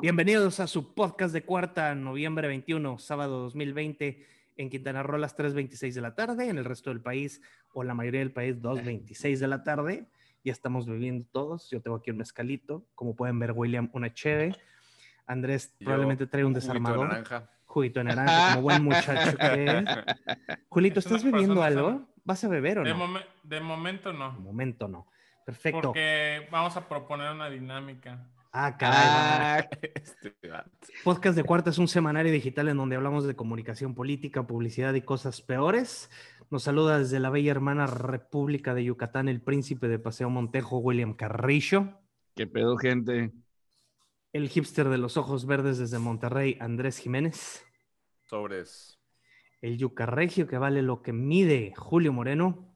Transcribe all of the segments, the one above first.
Bienvenidos a su podcast de cuarta, noviembre 21, sábado 2020, en Quintana Roo a las 3.26 de la tarde, en el resto del país o la mayoría del país 2.26 de la tarde. Ya estamos bebiendo todos. Yo tengo aquí un mezcalito. Como pueden ver, William, una cheve. Andrés Yo, probablemente trae un juguito de desarmador. naranja. Juguito de naranja, como buen muchacho que es. Julito, Es ¿estás bebiendo algo? sana. ¿Vas a beber o De, no? momen- de momento De no. momento no. Perfecto. Porque vamos a proponer una dinámica. Ah, caray. Ah, este. Podcast de Cuarta es un semanario digital en donde hablamos de comunicación política, publicidad y cosas peores. Nos saluda desde la bella hermana República de Yucatán el príncipe de Paseo Montejo, William Carrillo. ¿Qué pedo, gente? El hipster de los ojos verdes desde Monterrey, Andrés Jiménez. Sobres. El yucarregio que vale lo que mide, Julio Moreno.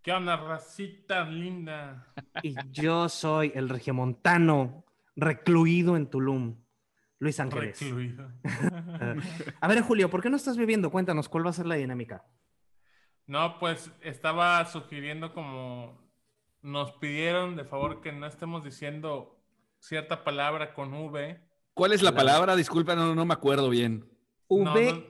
¿Qué onda, racita linda? Y yo soy el regiomontano recluido en Tulum, Luis Ángeles. Recluido. A ver, Julio, ¿por qué no estás bebiendo? Cuéntanos, ¿cuál va a ser la dinámica? No, pues estaba sugiriendo como nos pidieron de favor que no estemos diciendo cierta palabra con V. ¿Cuál es la La- palabra? Disculpa, no, no me acuerdo bien.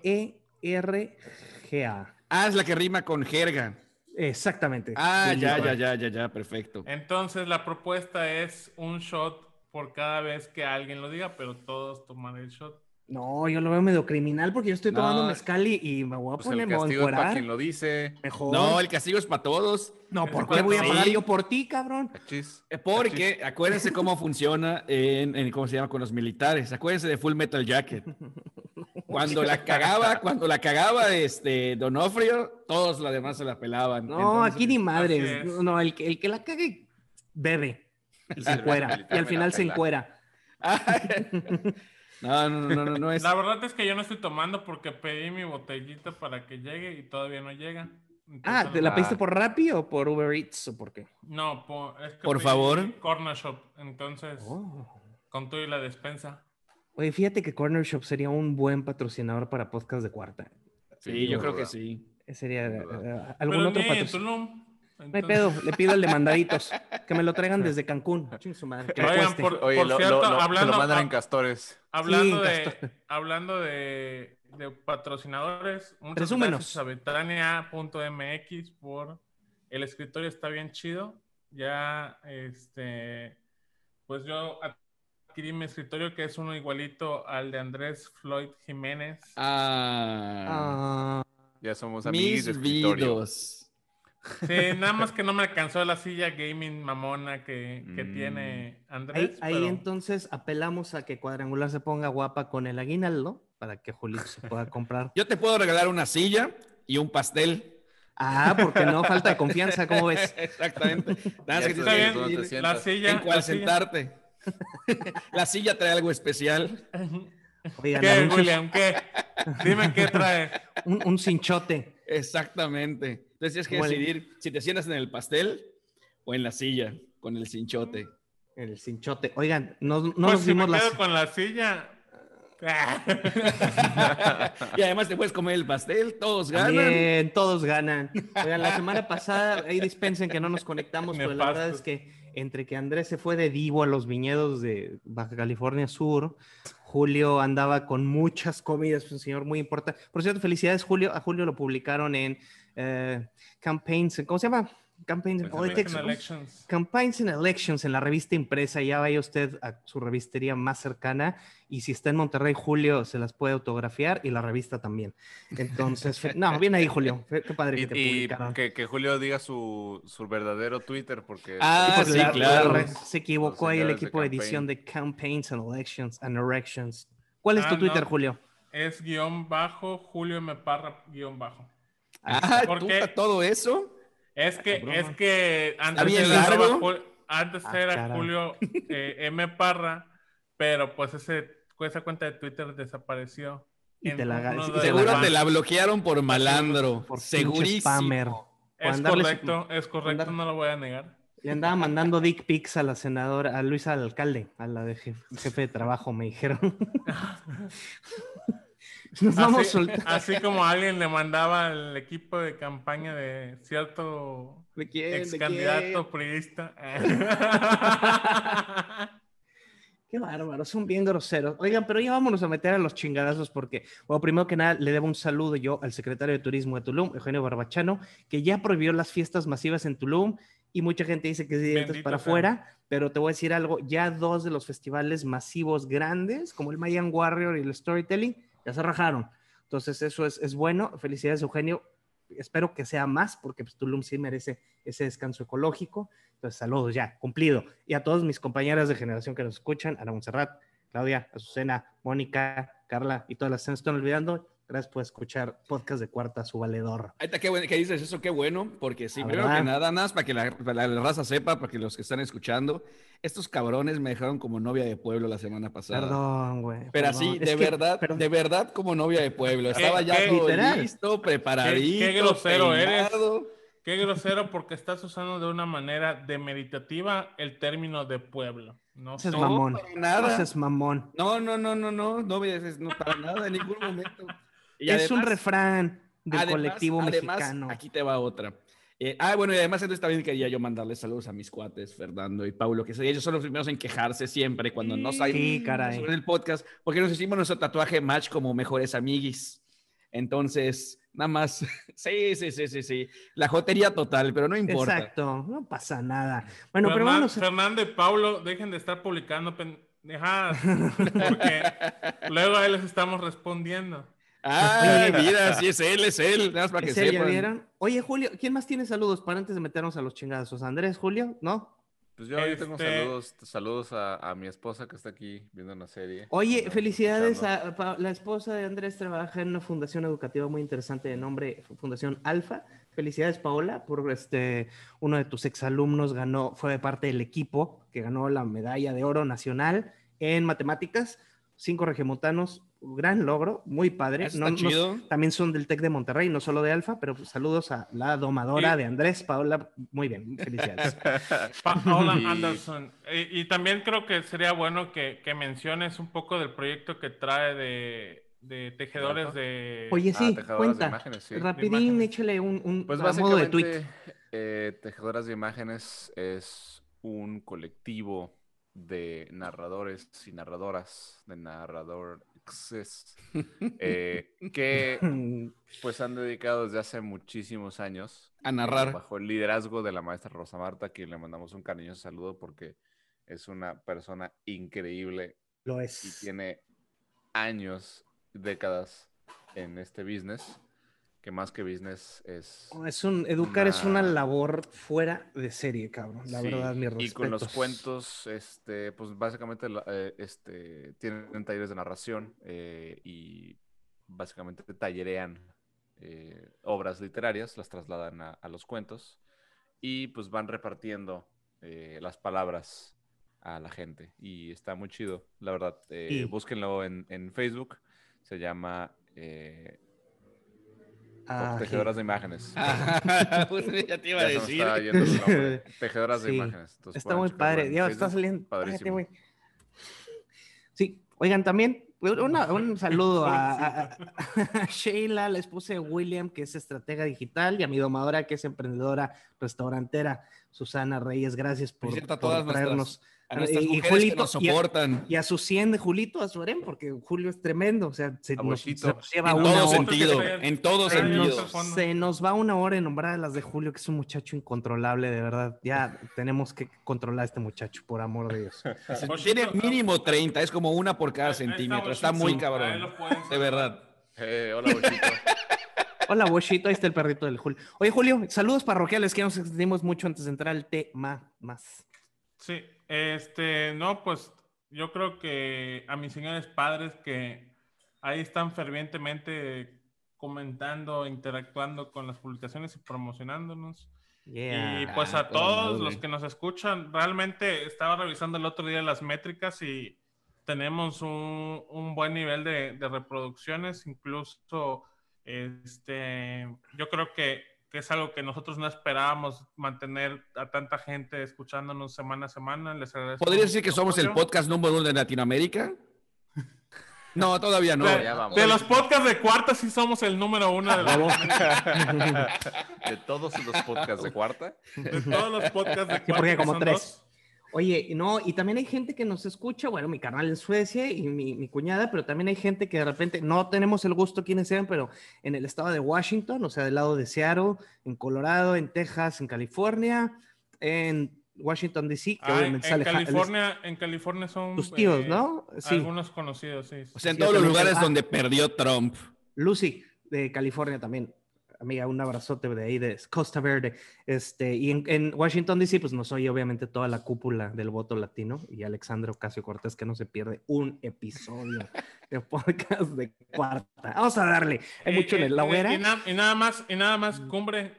E V-E-R-G-A. Ah, es la que rima con jerga. Exactamente. Ah, ya, ya, ya, ya, ya, perfecto. Entonces la propuesta es un shot por cada vez que alguien lo diga, pero todos toman el shot. No, yo lo veo medio criminal porque yo estoy tomando No. mezcal y, y me voy a Pues poner, el castigo es para quien lo dice. Mejor. No, el castigo es para todos. No, ¿por qué voy a pagar Sí. yo por ti, cabrón? Achis. Eh, Porque acuérdense cómo funciona en, en- ¿cómo se llama? Con los militares. Acuérdense de Full Metal Jacket. Cuando la cagaba, cuando la cagaba este Donofrio, todos los demás se la pelaban. No, Entonces, aquí ni madres. es. No, no, el que, el que la cague, bebe. Y se encuera. y al final se encuera. No, no, no, no, no es. La verdad es que yo no estoy tomando porque pedí mi botellita para que llegue y todavía no llega. Ah, ¿te la Ah. pediste por Rappi o por Uber Eats o por qué? No, po- es que Por pedí favor. Corner Shop. Entonces, Oh. con todo y la despensa. Oye, fíjate que Corner Shop sería un buen patrocinador para podcast de cuarta. Sí, yo creo que sí. Sería eh, algún Pero otro patrocinador. Tulum. No hay Entonces- pedo, le pido el de mandaditos. Que me lo traigan desde Cancún. Ching su madre, que me Oigan, cueste. por, Oye, por lo, cierto, lo- lo- te hablando, lo mandan en castores. hablando, Sí, de, hablando de, de patrocinadores, muchas Presúmenos. gracias a Betania.mx por el escritorio está bien chido. Ya, este, pues yo adquirí mi escritorio que es uno igualito al de Andrés Floyd Jiménez. Ah, Ah, Ya somos amigos de escritorio. vidos. Sí, nada más que no me alcanzó la silla gaming mamona que, que Mm. tiene ahí, Andrés. ahí pero- entonces apelamos a que Cuadrangular se ponga guapa con el aguinaldo para que Julito se pueda comprar. Yo te puedo regalar una silla y un pastel. Ah, porque no falta de confianza, ¿cómo ves? Exactamente. Nada más que Ya Está tienes bien, que ¿Dónde te decidir la silla. en la silla- sentarte. La silla trae algo especial. Oigan, ¿Qué, William? ¿Qué? Dime qué trae. un, un cinchote. Exactamente. Entonces tienes que decidir si te sientas en el pastel o en la silla con el cinchote. El cinchote. Oigan, no, no pues nos si me dimos las. quedo con la silla. Y además te puedes comer el pastel, todos ganan. También, todos ganan. Oigan, la semana pasada, ahí dispensen que no nos conectamos, pero la verdad es que entre que Andrés se fue de Divo a los viñedos de Baja California Sur, Julio andaba con muchas comidas, un señor muy importante. Por cierto, felicidades, Julio. A Julio lo publicaron en eh, Campaigns, ¿cómo se llama? Campaigns and Politics. American Elections. Campaigns and Elections en la revista impresa, ya vaya usted a su revistería más cercana y si está en Monterrey, Julio se las puede autografiar y la revista también. Entonces, no, bien ahí, Julio. Fe- Qué padre Y, que te y publicaron. que, que Julio diga su, su verdadero Twitter porque... Ah, Porque sí, la- claro. la re- se equivocó ahí el de equipo de edición de Campaigns and Elections and Erections. ¿Cuál es Ah, tu Twitter, no. Julio? Es guion bajo, Julio M. Parra guion bajo. Ah, ¿Por ¿tú qué? todo eso? Es que, Cabrón. es que antes era, largo? Jul- antes Ah, era. Julio eh, M. Parra, pero pues ese, esa cuenta de Twitter desapareció. Y te la- y de Seguro la- te la bloquearon por malandro. Por Segurísimo. spammer. Es correcto, es correcto, andar- no lo voy a negar. Le andaba mandando dick pics a la senadora, a Luisa alcalde, a la de jef- jefe de trabajo, me dijeron. Nos vamos Así, soltando. así como alguien le mandaba al equipo de campaña de cierto ¿De quién? ¿De ex candidato priista. Qué bárbaro, son bien groseros. Oigan, pero ya vámonos a meter a los chingadazos porque, bueno, primero que nada, le debo un saludo yo al secretario de Turismo de Tulum, Eugenio Barbachano, que ya prohibió las fiestas masivas en Tulum y mucha gente dice que es para afuera, pero te voy a decir algo, ya dos de los festivales masivos grandes, como el Mayan Warrior y el Storytelling, ya se rajaron. Entonces, eso es, es bueno. Felicidades, Eugenio. Espero que sea más, porque pues, Tulum sí merece ese descanso ecológico. Entonces, saludos ya, cumplido. Y a todos mis compañeras de generación que nos escuchan, Ana Montserrat, Claudia, Azucena, Mónica, Carla y todas las que se están olvidando. Gracias por escuchar podcast de Cuarta, su valedor. Ahí está, qué bueno que dices eso, qué bueno, porque sí, La primero verdad. que nada, nada más para que la, para la raza sepa, para que los que están escuchando, estos cabrones me dejaron como novia de pueblo la semana pasada. Perdón, güey. Pero perdón. así, Es de que- verdad, de verdad como novia de pueblo. ¿Qué- Estaba ya qué- todo Literal. listo, preparadito. Qué- qué grosero eres. Qué grosero porque estás usando de una manera demeritativa el término de pueblo. No Ese es sé. No, mamón. para nada. Ese es mamón. No, no, no, no, no, no, me- no para nada, en ningún momento. Y es un además- refrán del Además- colectivo además, mexicano. Aquí te va otra. Eh, ah, bueno, y además entonces también quería yo mandarles saludos a mis cuates, Fernando y Paulo, que ellos son los primeros en quejarse siempre cuando no Sí, caray. sobre el podcast, porque nos hicimos nuestro tatuaje match como mejores amiguis. Entonces, nada más, sí, sí, sí, sí, sí. La jotería total, pero no importa. Exacto, no pasa nada. Bueno, pero Fernan- vámonos. Fernando y Pablo, dejen de estar publicando pendejadas, porque luego ahí les estamos respondiendo. Ah, mira, sí es él, es él, nada más para que ¿En serio, ya sepan. vieron? Oye, Julio, ¿quién más tiene saludos para antes de meternos a los chingazos? ¿Andrés, Julio? ¿No? Pues yo, yo tengo Este- saludos, saludos a, a mi esposa que está aquí viendo una serie. Oye, felicidades a, la esposa de Andrés trabaja en una fundación educativa muy interesante de nombre Fundación Alfa. Felicidades, Paola, por este uno de tus exalumnos ganó, fue parte del equipo que ganó la medalla de oro nacional en matemáticas. Cinco regiomontanos, gran logro, muy padre. Eso No- está no- chido. también son del TEC de Monterrey, no solo de Alfa, pero saludos a la domadora de Andrés, Paola. Muy bien, felicidades. Paola Y- Anderson. Y, y también creo que sería bueno que, que menciones un poco del proyecto que trae de, de tejedores Alfa? de... Oye, Ah, sí, de cuenta. imágenes, sí. Rapidín, Imágenes. échale un, un Pues a modo de tweet. básicamente, eh, Tejedoras de Imágenes es un colectivo de narradores y narradoras, de narrador eh, que pues han dedicado desde hace muchísimos años A eh, narrar. bajo el liderazgo de la maestra Rosa Marta, a quien le mandamos un cariñoso saludo porque es una persona increíble Lo y es. tiene años, décadas en este business, que más que business es... Es un, educar es una labor fuera de serie, cabrón. La Sí, verdad, mi Y respeto. con los cuentos, este, pues básicamente eh, este, tienen talleres de narración eh, y básicamente tallerean eh, obras literarias, las trasladan a, a los cuentos y pues van repartiendo eh, las palabras a la gente y está muy chido, la verdad. eh, Y- Búsquenlo en, en Facebook, se llama Ah, Tejedoras de Imágenes. Ah, pues ya te iba a decir. Tejedoras de Imágenes. Entonces, Está muy padre. está saliendo. Padrísimo. Espérate, güey. Sí, oigan, también una- un saludo a, a- a Sheila, la esposa de William, que es estratega digital, y a mi domadora, que es emprendedora restaurantera, Susana Reyes. Gracias por, Felicita a por todas nuestras- traernos. A nuestras Y- y mujeres Julito, que nos y a- soportan. Y a su 100 de Julito, a su harem, porque Julio es tremendo. O sea, se, nos, se nos lleva En una todo hora. sentido, en todo se Se nos- sentido. nos, se nos va una hora en nombrar a las de Julio, que es un muchacho incontrolable, de verdad. Ya tenemos que controlar a este muchacho, por amor de Dios. Tiene mínimo 30, es como una por cada centímetro. Está Bochito, muy cabrón. De verdad. Eh, hola, Bochito. Hola, Boshito, ahí está el perrito del Julio. Oye, Julio, saludos parroquiales, que nos extendimos mucho antes de entrar al tema más. Sí, este, no, pues yo creo que a mis señores padres que ahí están fervientemente comentando, interactuando con las publicaciones y promocionándonos. Yeah. Y pues a toda todos los que nos escuchan, realmente estaba revisando el otro día las métricas y tenemos un, un buen nivel de, de reproducciones, incluso este, yo creo que, que es algo que nosotros no esperábamos mantener a tanta gente escuchándonos semana a semana. Les agradezco ¿Podría decir que somos el podcast número uno de Latinoamérica? No, todavía no. De, ya vamos. de los podcasts de cuarta sí somos el número uno de, Bravo. De todos los podcasts de cuarta. de todos los podcasts de Sí, porque cuarta. que como tres. dos. Oye, no, y también hay gente que nos escucha, bueno, mi canal en Suecia y mi, mi, cuñada, pero también hay gente que de repente no tenemos el gusto quiénes sean, pero en el estado de Washington, o sea, del lado de Seattle, en Colorado, en Texas, en California, en Washington DC, que Ah, obviamente en, sale California, en California son tus tíos, eh, ¿no? Sí, algunos conocidos, sí. O sea, en Sí, todos los lugares ah. donde perdió Trump. Lucy de California también. Amiga, un abrazote de ahí de Costa Verde. Este, y en, en Washington DC, pues nos oye obviamente toda la cúpula del voto latino y Alexandro Ocasio Cortés, que no se pierde un episodio de podcast de cuarta. Vamos a darle. Hay mucho en Eh, la eh, hoguera. y, na- y nada más, y nada más, cumbre,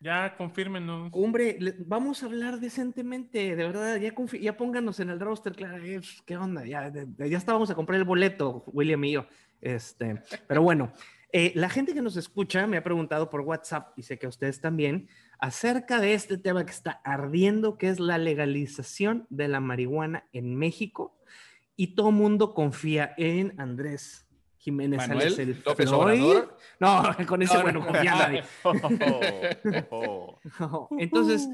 ya confírmenos. Hombre, le- vamos a hablar decentemente, de verdad, ya, ya pónganos en el roster, claro, eh, ¿qué onda? Ya, ya estábamos a comprar el boleto, William y yo. Este, pero bueno, eh, la gente que nos escucha me ha preguntado por WhatsApp, y sé que ustedes también, acerca de este tema que está ardiendo, que es la legalización de la marihuana en México, y todo mundo confía en Andrés Jiménez Manuel el López. Obrador. No, con ese No, no. bueno confía nadie. Oh, oh. Entonces,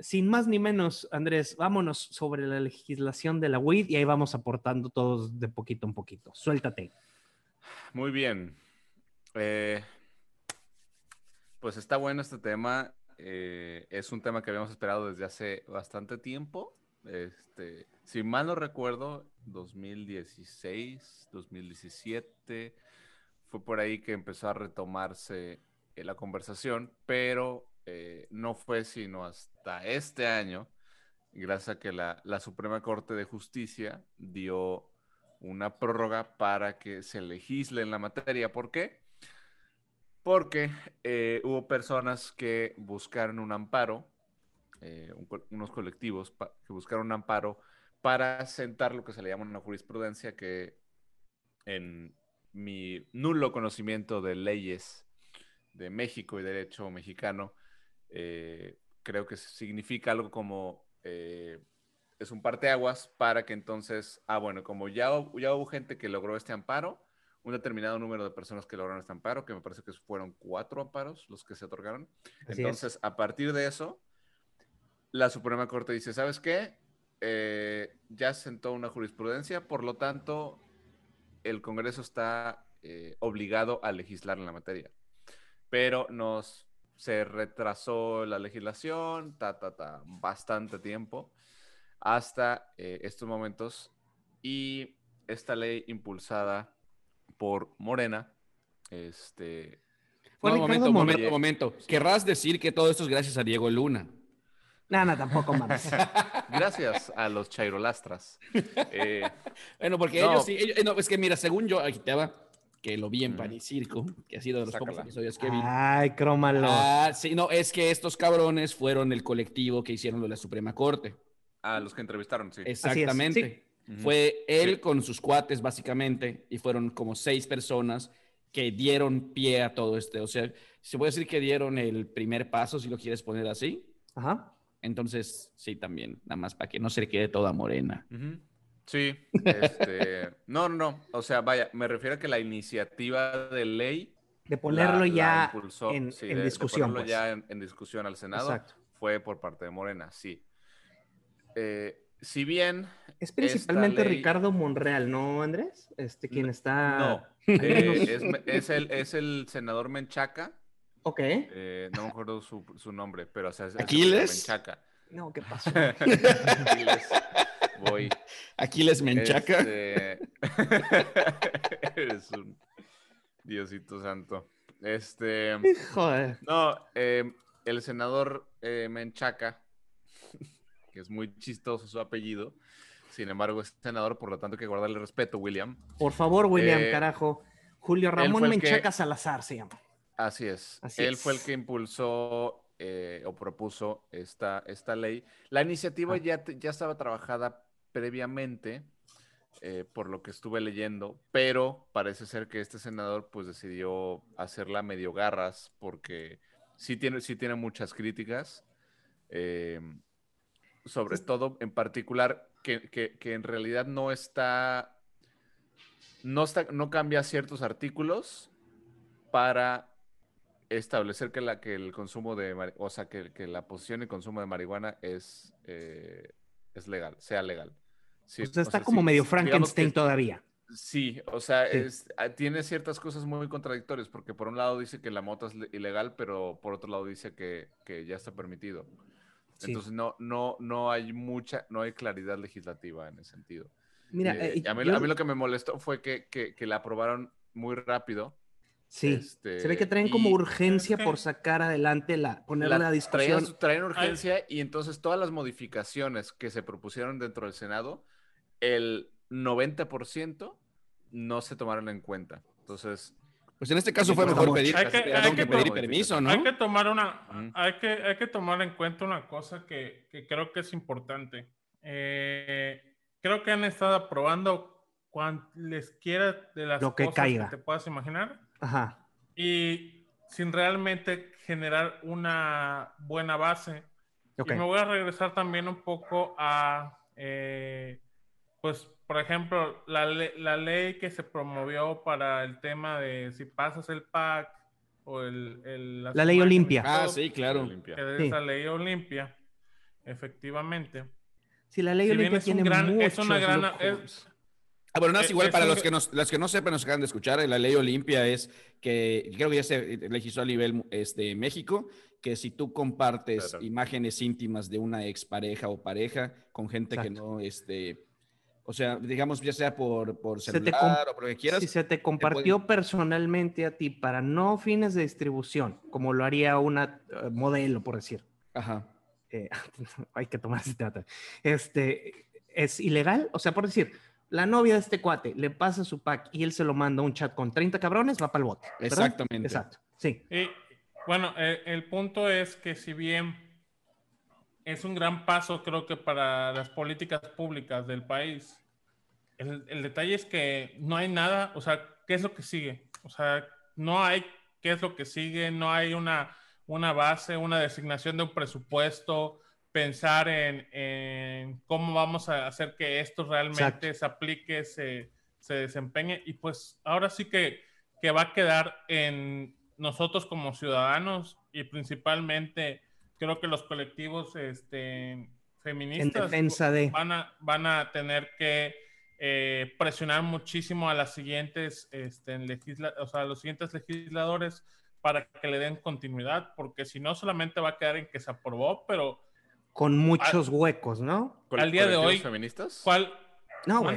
sin más ni menos, Andrés, vámonos sobre la legislación de la WID y ahí vamos aportando todos de poquito en poquito. Suéltate. Muy bien. Eh, pues está bueno este tema. eh, es un tema que habíamos esperado desde hace bastante tiempo. Este, si mal no recuerdo, 2016, 2017, fue por ahí que empezó a retomarse eh, la conversación, pero no fue sino hasta este año, gracias a que la, la Suprema Corte de Justicia dio una prórroga para que se legisle en la materia. ¿Por qué? Porque eh, hubo personas que buscaron un amparo, eh, unos colectivos que buscaron un amparo para sentar lo que se le llama una jurisprudencia que en mi nulo conocimiento de leyes de México y derecho mexicano, eh, creo que significa algo como es un parteaguas para que entonces, ah, bueno, como ya, ya hubo gente que logró este amparo, un determinado número de personas que lograron este amparo, que me parece que fueron cuatro amparos los que se otorgaron. Así es. entonces, a partir de eso, la Suprema Corte dice, ¿sabes qué? Eh, ya sentó una jurisprudencia, por lo tanto, el Congreso está eh, obligado a legislar en la materia. Pero nos se retrasó la legislación, ta, ta, ta, bastante tiempo, hasta eh, estos momentos. Y esta ley impulsada por Morena, este, Fue No, Ricardo momento, Monreal. momento, momento. Querrás decir que todo esto es gracias a Diego Luna. No, no, tampoco más. gracias a los chairolastras. Eh, Bueno, porque No. ellos sí, ellos- no, es que mira, según yo, aquí te va, que lo vi en Ujú. Pan y Circo, que ha sido de los pocos Sácala. episodios que vi. Ay, crómalo. Ah, sí, no, es que estos cabrones fueron el colectivo que hicieron lo de la Suprema Corte. a los que entrevistaron, sí. Exactamente. Fue él Sí. con sus cuates, básicamente, y fueron como seis personas que dieron pie a todo este. O sea, se puede decir que dieron el primer paso, si lo quieres poner así. Ajá. Entonces, sí, también, nada más para que no se le quede toda morena. Sí, este, no, no, no, o sea, vaya, me refiero a que la iniciativa de ley De ponerlo la- la ya impulsó, en, sí, en de- de discusión. ponerlo pues. ya en, en discusión al Senado Exacto. fue por parte de Morena, sí. Eh, si bien Es principalmente ley- Ricardo Monreal, ¿no, Andrés? Este, quien está. no, eh, es, el, es el senador Menchaca, Ok. eh, no me acuerdo su, su nombre, pero o sea, es, es el ¿Aquiles? Menchaca. No, ¿qué pasó? Aquiles, voy. Aquiles Menchaca. Este, Eres un Diosito santo. Este. Joder. No, eh, el senador eh, Menchaca, que es muy chistoso su apellido, sin embargo es senador, por lo tanto hay que guardarle respeto, William. Por favor, William, Eh, carajo. Julio Ramón que- Menchaca Salazar se llama. Así es. Así Él es. fue el que impulsó eh, o propuso esta, esta ley. La iniciativa Ah. ya, ya estaba trabajada previamente, eh, por lo que estuve leyendo, pero parece ser que este senador pues decidió hacerla medio garras porque sí tiene, sí tiene muchas críticas, eh, sobre todo en particular que, que- que en realidad no está, no está, no cambia ciertos artículos para establecer que, la, que el consumo de, o sea, que, que la posición y consumo de marihuana es, eh, es legal, sea legal. Sí, o sea, o está sea, como sí, medio Frankenstein que- todavía. Sí, o sea, Sí. es- ah, tiene ciertas cosas muy contradictorias, porque por un lado dice que la mota es le- ilegal, pero por otro lado dice que, que ya está permitido. Sí. Entonces no, no, no hay mucha, no hay claridad legislativa en ese sentido. Mira, Eh, eh, a, mí, yo- a mí lo que me molestó fue que, que, que la aprobaron muy rápido. sí, este, se ve que traen como urgencia Es que- por sacar adelante la, poner la la, discusión. Traían urgencia y entonces todas las modificaciones que se propusieron dentro del Senado, el 90% no se tomaron en cuenta. Entonces, Pues en este caso fue mejor pedir, Hay que- perdón, hay que que pedir permiso, ¿no? Hay que tomar una, hay que, hay que tomar en cuenta una cosa que, que creo que es importante. Eh, creo que han estado aprobando cualesquiera de las Lo que cosas caiga. que te puedas imaginar Ajá. y sin realmente generar una buena base. Ok. Y me voy a regresar también un poco a, eh, pues, por ejemplo, la, le- la ley que se promovió para el tema de si pasas el PAC o el... el- La ley Olimpia. Ah, sí, claro. Olimpia. Que es Sí. la ley Olimpia, efectivamente. Sí, la ley Si Olimpia es un tiene gran- muchos es una gran-. Ah, bueno, no es Eh, igual es para un- los que, nos, los que no sepan, nos acaban de escuchar, la ley Olimpia es que creo que ya se legisló a nivel este, México, que si tú compartes Claro. imágenes íntimas de una expareja o pareja con gente que no, este, o sea, digamos, ya sea por, por Se te celular o por lo que quieras, Si se te compartió personalmente a ti para no fines de distribución, como lo haría una eh, modelo, por decir. ajá. eh, hay que tomar ese trata. Este, ¿es ilegal? O sea, por decir, la novia de este cuate le pasa su pack y él se lo manda a un chat con 30 cabrones, va para el bote. ¿verdad? Exactamente. Exacto. Sí. Y bueno, eh, el punto es que si bien es un gran paso, creo que para las políticas públicas del país, el, el detalle es que no hay nada, o sea, ¿qué es lo que sigue? O sea, no hay qué es lo que sigue, no hay una, una base, una designación de un presupuesto, pensar en, en cómo vamos a hacer que esto realmente Exacto. se aplique, se, se desempeñe. Y pues ahora sí que, que va a quedar en nosotros como ciudadanos y principalmente creo que los colectivos este, En feministas defensa de. van a, van a tener que eh, presionar muchísimo a las siguientes, este, legisla- o sea, a los siguientes legisladores para que le den continuidad, porque si no solamente va a quedar en que se aprobó, pero Con muchos huecos, ¿no? ¿Col- Al día de colectivos hoy, feministas? ¿cuál? No, güey.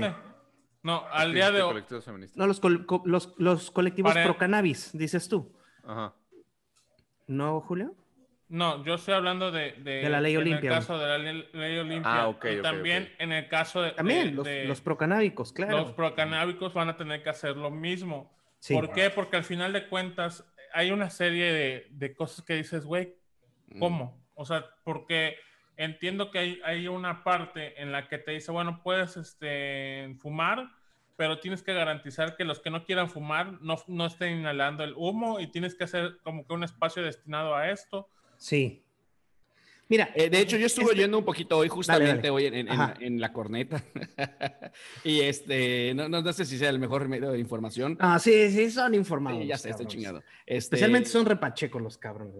No, al día de hoy, colectivos feministas. No, los, col- co- los, los colectivos Para- pro cannabis, dices tú. Ajá. ¿No, Julio? No, yo estoy hablando de, de, De la ley en Olimpia, el caso de la ley, ley Olimpia. Ah, ok, y ok, también en el caso de, También, de- los, de- los procanábicos, claro. los procanábicos van a tener que hacer lo mismo. Sí. ¿Por qué? Porque al final de cuentas hay una serie de, de cosas que dices, güey, Mm. ¿cómo? O sea, porque entiendo que hay, hay una parte en la que te dice, bueno, puedes este, fumar, pero tienes que garantizar que los que no quieran fumar no, no estén inhalando el humo y tienes que hacer como que un espacio destinado a esto. Sí. Mira, Eh, de hecho, yo estuve Este- oyendo un poquito hoy, justamente dale. hoy en, en- en la corneta. y este, no, no, no sé si sea el mejor medio de información. ah, sí, sí, son informados. Sí, ya sé, estoy chingado. Este, Especialmente son repachecos los cabrones.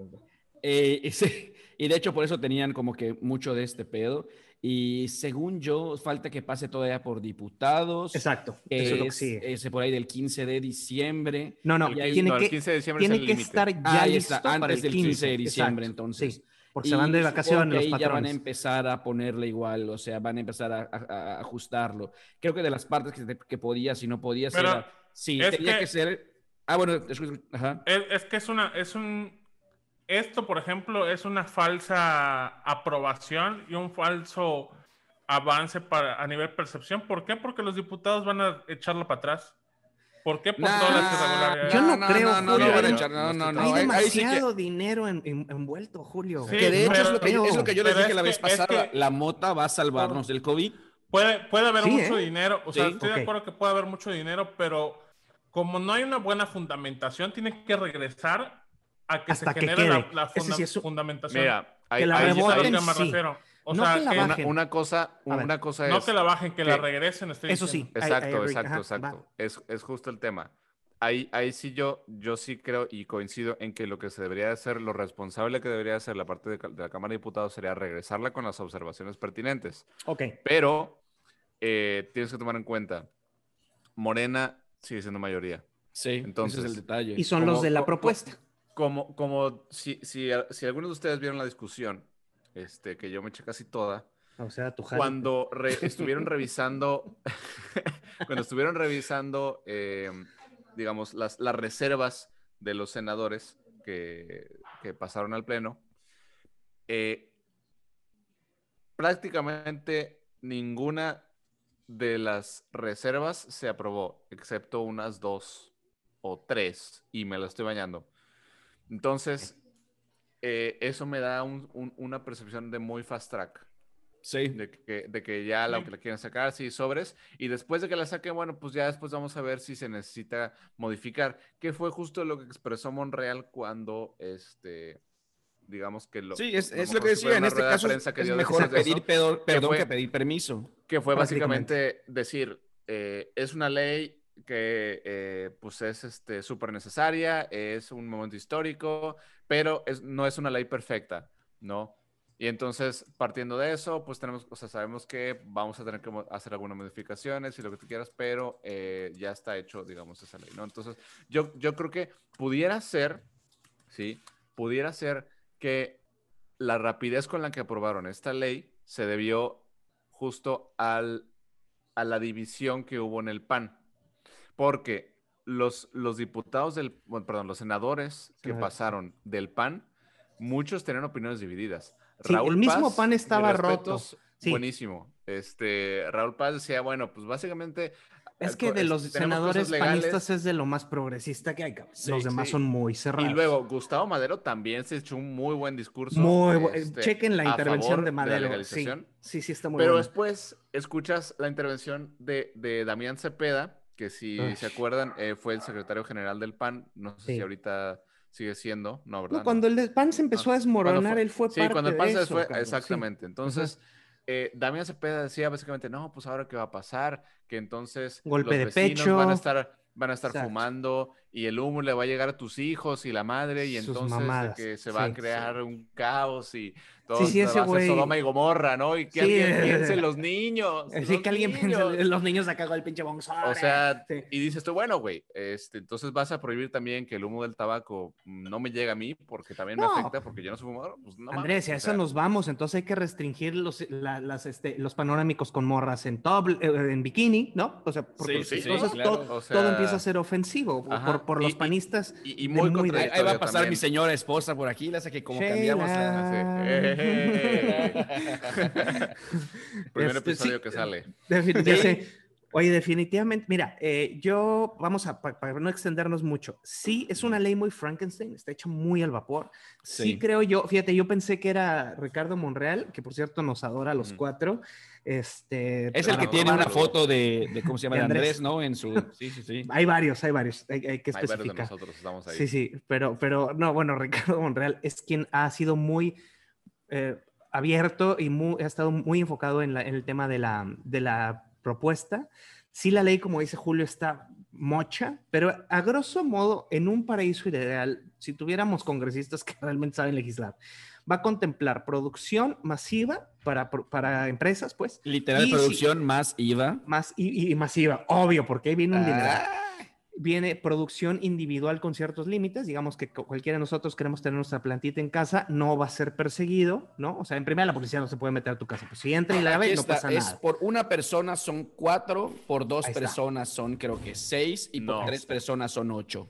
eh, y, sí, y de hecho, por eso tenían como que mucho de este pedo. Y según yo, falta que pase todavía por diputados. Exacto. que Eso es lo que es, sigue. ese por ahí del 15 de diciembre. No, no, El ahí- tiene no, el que, 15 de diciembre es tiene el que estar ya Ah, ahí listo está, para antes el del 15 de diciembre, Exacto, entonces. Sí, porque Y se van de vacaciones los ahí ya van a patrones. empezar a ponerle igual, o sea, van a empezar a, a- a ajustarlo. Creo que de las partes que, que podías y no podías Pero era, sí, es tenía que, que- ser... Ah, bueno, escu- ajá. Es, es que es una, es un, esto por ejemplo es una falsa aprobación y un falso avance para, a nivel percepción. ¿Por qué? Porque los diputados van a echarlo para atrás. ¿Por qué? Por Nah, todas las irregularidades. Yo no creo, no, no, Julio, no van a hay- echar, no, no, no. Hay ahí sí que- demasiado dinero en- en- envuelto, Julio. Sí, que de hecho es pero- lo que, yo- es lo que yo les dije es la que- vez es pasada, que- la mota va a salvarnos del COVID. Puede, puede haber Sí, mucho ¿eh? dinero, o sea, Sí, estoy ok. de acuerdo que puede haber mucho dinero, pero como no hay una buena fundamentación, tiene que regresar a que Hasta se que genere la, quede. la Ese funda- sí es un- fundamentación. Mira, hay, Que la Ahí reboten, que me sí. refiero. O No sea, que la que- una, bajen. una cosa, una cosa no es... que la bajen, que la que- regresen. Estoy Eso diciendo. sí. I- I Exacto, exacto, Ajá, exacto. Es, es justo el tema. ahí, ahí sí yo, yo sí creo y coincido en que lo que se debería hacer, lo responsable que debería hacer la parte de, de la Cámara de Diputados sería regresarla con las observaciones pertinentes. Ok. Pero eh, tienes que tomar en cuenta, Morena sigue siendo mayoría. Sí, ese Entonces, es el detalle. Y son los de la propuesta. Como, como si, si, si algunos de ustedes vieron la discusión, este, que yo me eché casi toda, O sea, tu cuando re- estuvieron revisando, cuando estuvieron revisando, eh, digamos, las, las reservas de los senadores que, que pasaron al Pleno, eh, prácticamente ninguna de las reservas se aprobó, excepto unas dos o tres, y me la estoy bañando. Entonces, eh, eso me da un- un- una percepción de muy fast track. Sí. De que, de que ya lo Sí. que le quieren sacar, sí, sobres. Y después de que la saquen, bueno, pues ya después vamos a ver si se necesita modificar. Que fue justo lo que expresó Monreal cuando, este, digamos que lo... Sí, es, lo que decía. En este rueda de caso es, prensa que es dio mejor eso, pedir pedo- perdón fue- que pedir permiso. que fue básicamente decir, eh, es una ley que eh, pues es este, súper necesaria, es un momento histórico, pero es, no es una ley perfecta, ¿no? Y entonces, partiendo de eso, pues tenemos, o sea, sabemos que vamos a tener que hacer algunas modificaciones y lo que tú quieras, pero eh, ya está hecho, digamos, esa ley, ¿no? Entonces, yo, yo creo que pudiera ser, ¿sí? Pudiera ser que la rapidez con la que aprobaron esta ley se debió justo al, a la división que hubo en el PAN. Porque los, los diputados del, bueno, perdón, los senadores que sí. pasaron del PAN, muchos tenían opiniones divididas. Sí, el mismo PAN estaba roto. Sí. Buenísimo. Este, Raúl Paz decía, bueno, pues básicamente... Es eh, que de los senadores panistas es de lo más progresista que hay. Sí, los demás sí. son muy cerrados. Y luego, Gustavo Madero también se echó un muy buen discurso. muy este, Chequen la intervención de Madero. sí, legalización. sí, sí, está muy Pero después escuchas la intervención de, de Damián Cepeda, que si Ay. se acuerdan, eh, fue el secretario general del PAN. No sé Sí. si ahorita sigue siendo, ¿no? ¿verdad? No, cuando el PAN se empezó Ah, a desmoronar, fue- él fue Sí, parte cuando el de PAN se eso, fue, cabrón, sí. exactamente. Entonces, eh, Damián Cepeda decía básicamente, no, pues ahora qué va a pasar, que entonces Golpe de los vecinos pecho. van a estar, van a estar Exacto. fumando y el humo le va a llegar a tus hijos y la madre y Sus entonces de que se va sí, a crear un caos y todo Sí, sí, se ese güey- Sodoma y Gomorra, ¿no? Y que Sí, alguien eh, piense en los niños. Eh, Sí, los que alguien piense, niños. los niños acá con el pinche bonzón. O sea, Sí. y dices tú, bueno, güey, este, entonces vas a prohibir también que el humo del tabaco no me llegue a mí porque también me No. afecta porque yo no soy fumador. Pues no Andrés, mames, si a o eso sea, nos vamos, entonces hay que restringir los, la- las, este, los panorámicos con morras en top, eh, en bikini, ¿no? O sea, porque Sí, sí, entonces claro. todo, O todo sea, empieza a ser ofensivo por- ajá, por, por los y- panistas. Y, y muy muy contradictorio Ahí, va a pasar mi también. señora esposa por aquí, la hace que como Sheila. cambiamos la... Primer Este, episodio sí, que sale. Defin- ya sé. Oye, definitivamente, mira, eh, yo, vamos a, pa- para no extendernos mucho, sí, es una ley muy Frankenstein, está hecha muy al vapor. Sí. Sí. creo yo, fíjate, yo pensé que era Ricardo Monreal, que por cierto nos adora a los Ujú. cuatro. Este, Es el que tiene una foto de, de ¿cómo se llama? De Andrés. Andrés, ¿no? En su... Sí, sí, sí. Hay varios, hay varios, hay, hay que Hay varios de especificar. nosotros estamos ahí. Sí, sí, pero, pero no, bueno, Ricardo Monreal es quien ha sido muy eh, abierto y muy, ha estado muy enfocado en, la- en el tema de la, de la propuesta. Sí, la ley, como dice Julio, está mocha, pero a grosso modo, en un paraíso ideal, si tuviéramos congresistas que realmente saben legislar, va a contemplar producción masiva para, para empresas, pues, Literal Y producción más IVA. más y, y masiva, obvio, porque ahí viene un dinero Ah, viene producción individual con ciertos límites. Digamos que cu- cualquiera de nosotros queremos tener nuestra plantita en casa, no va a ser perseguido, ¿no? O sea, en primera la policía no se puede meter a tu casa. Pues si entra y la ve, no pasa es nada. por una persona son cuatro, por dos Ahí está. personas son creo que seis y por tres personas son ocho.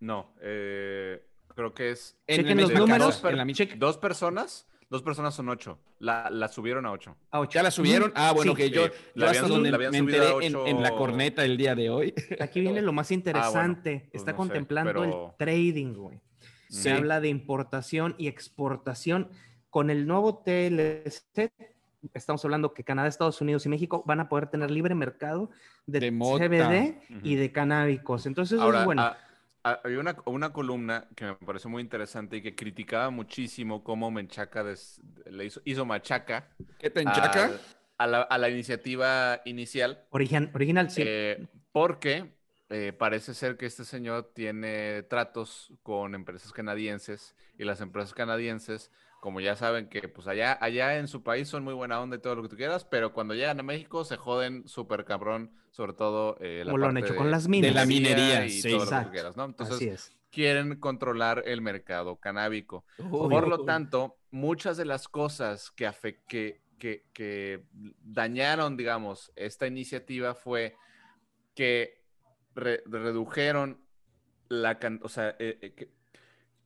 No, eh, creo que es En Chequen los números, en la mi- chequen. dos personas, dos personas son ocho. La, la subieron a ocho. A ocho. ¿Ya la subieron? Ah, bueno, Sí. que yo, Sí, yo la hasta habían sub- donde la habían me subido a enteré en, en la corneta el día de hoy. Aquí viene lo más interesante. pues Está no sé, contemplando pero- el trading, güey. Se Sí. habla de importación y exportación. Con el nuevo TLC, estamos hablando que Canadá, Estados Unidos y México van a poder tener libre mercado de. CBD y Ujú. de canábicos. Entonces, Ahora, es bueno. ah, ah, había una, una columna que me pareció muy interesante y que criticaba muchísimo cómo Menchaca des- le hizo, hizo machaca ¿Qué te enchaca? a, la, a la iniciativa inicial, Origen- original, sí. eh, porque eh, parece ser que este señor tiene tratos con empresas canadienses y las empresas canadienses, como ya saben que pues allá, allá en su país son muy buena onda y todo lo que tú quieras, pero cuando llegan a México se joden súper cabrón, sobre todo eh, la Como lo han parte hecho de- con las minas. de la minería, y sí, todo lo que tú exacto. quieras, ¿no? Entonces Así es. quieren controlar el mercado canábico. Uy, Por lo uy. tanto, muchas de las cosas que, afe- que, que, que dañaron, digamos, esta iniciativa fue que re- redujeron la can- o sea, eh, eh,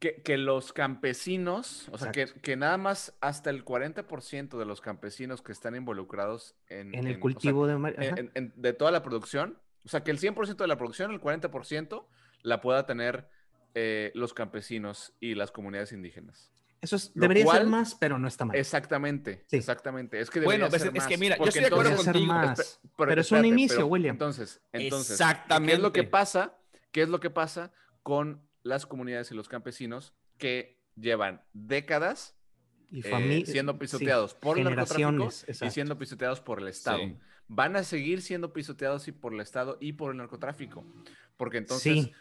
que, que- que los campesinos, o sea, que, que nada más hasta el 40% de los campesinos que están involucrados en, En el cultivo de... mar- en- ajá. en- en- de toda la producción, o sea, que el 100% de la producción, el 40%, la pueda tener eh, los campesinos y las comunidades indígenas. Eso es, debería ser más, pero no está mal. Exactamente, Sí. exactamente. Es que Bueno, debería pues, ser es que más, mira, yo estoy de acuerdo contigo. más. Espe- Pero es un inicio, William. Entonces, entonces, Exactamente. ¿qué es lo que pasa? ¿Qué es lo que pasa con las comunidades y los campesinos que llevan décadas Y eh, siendo sí, pisoteados por el narcotráfico y siendo pisoteados por el Estado? Sí. Van a seguir siendo pisoteados y por el Estado y por el narcotráfico. Porque entonces Sí.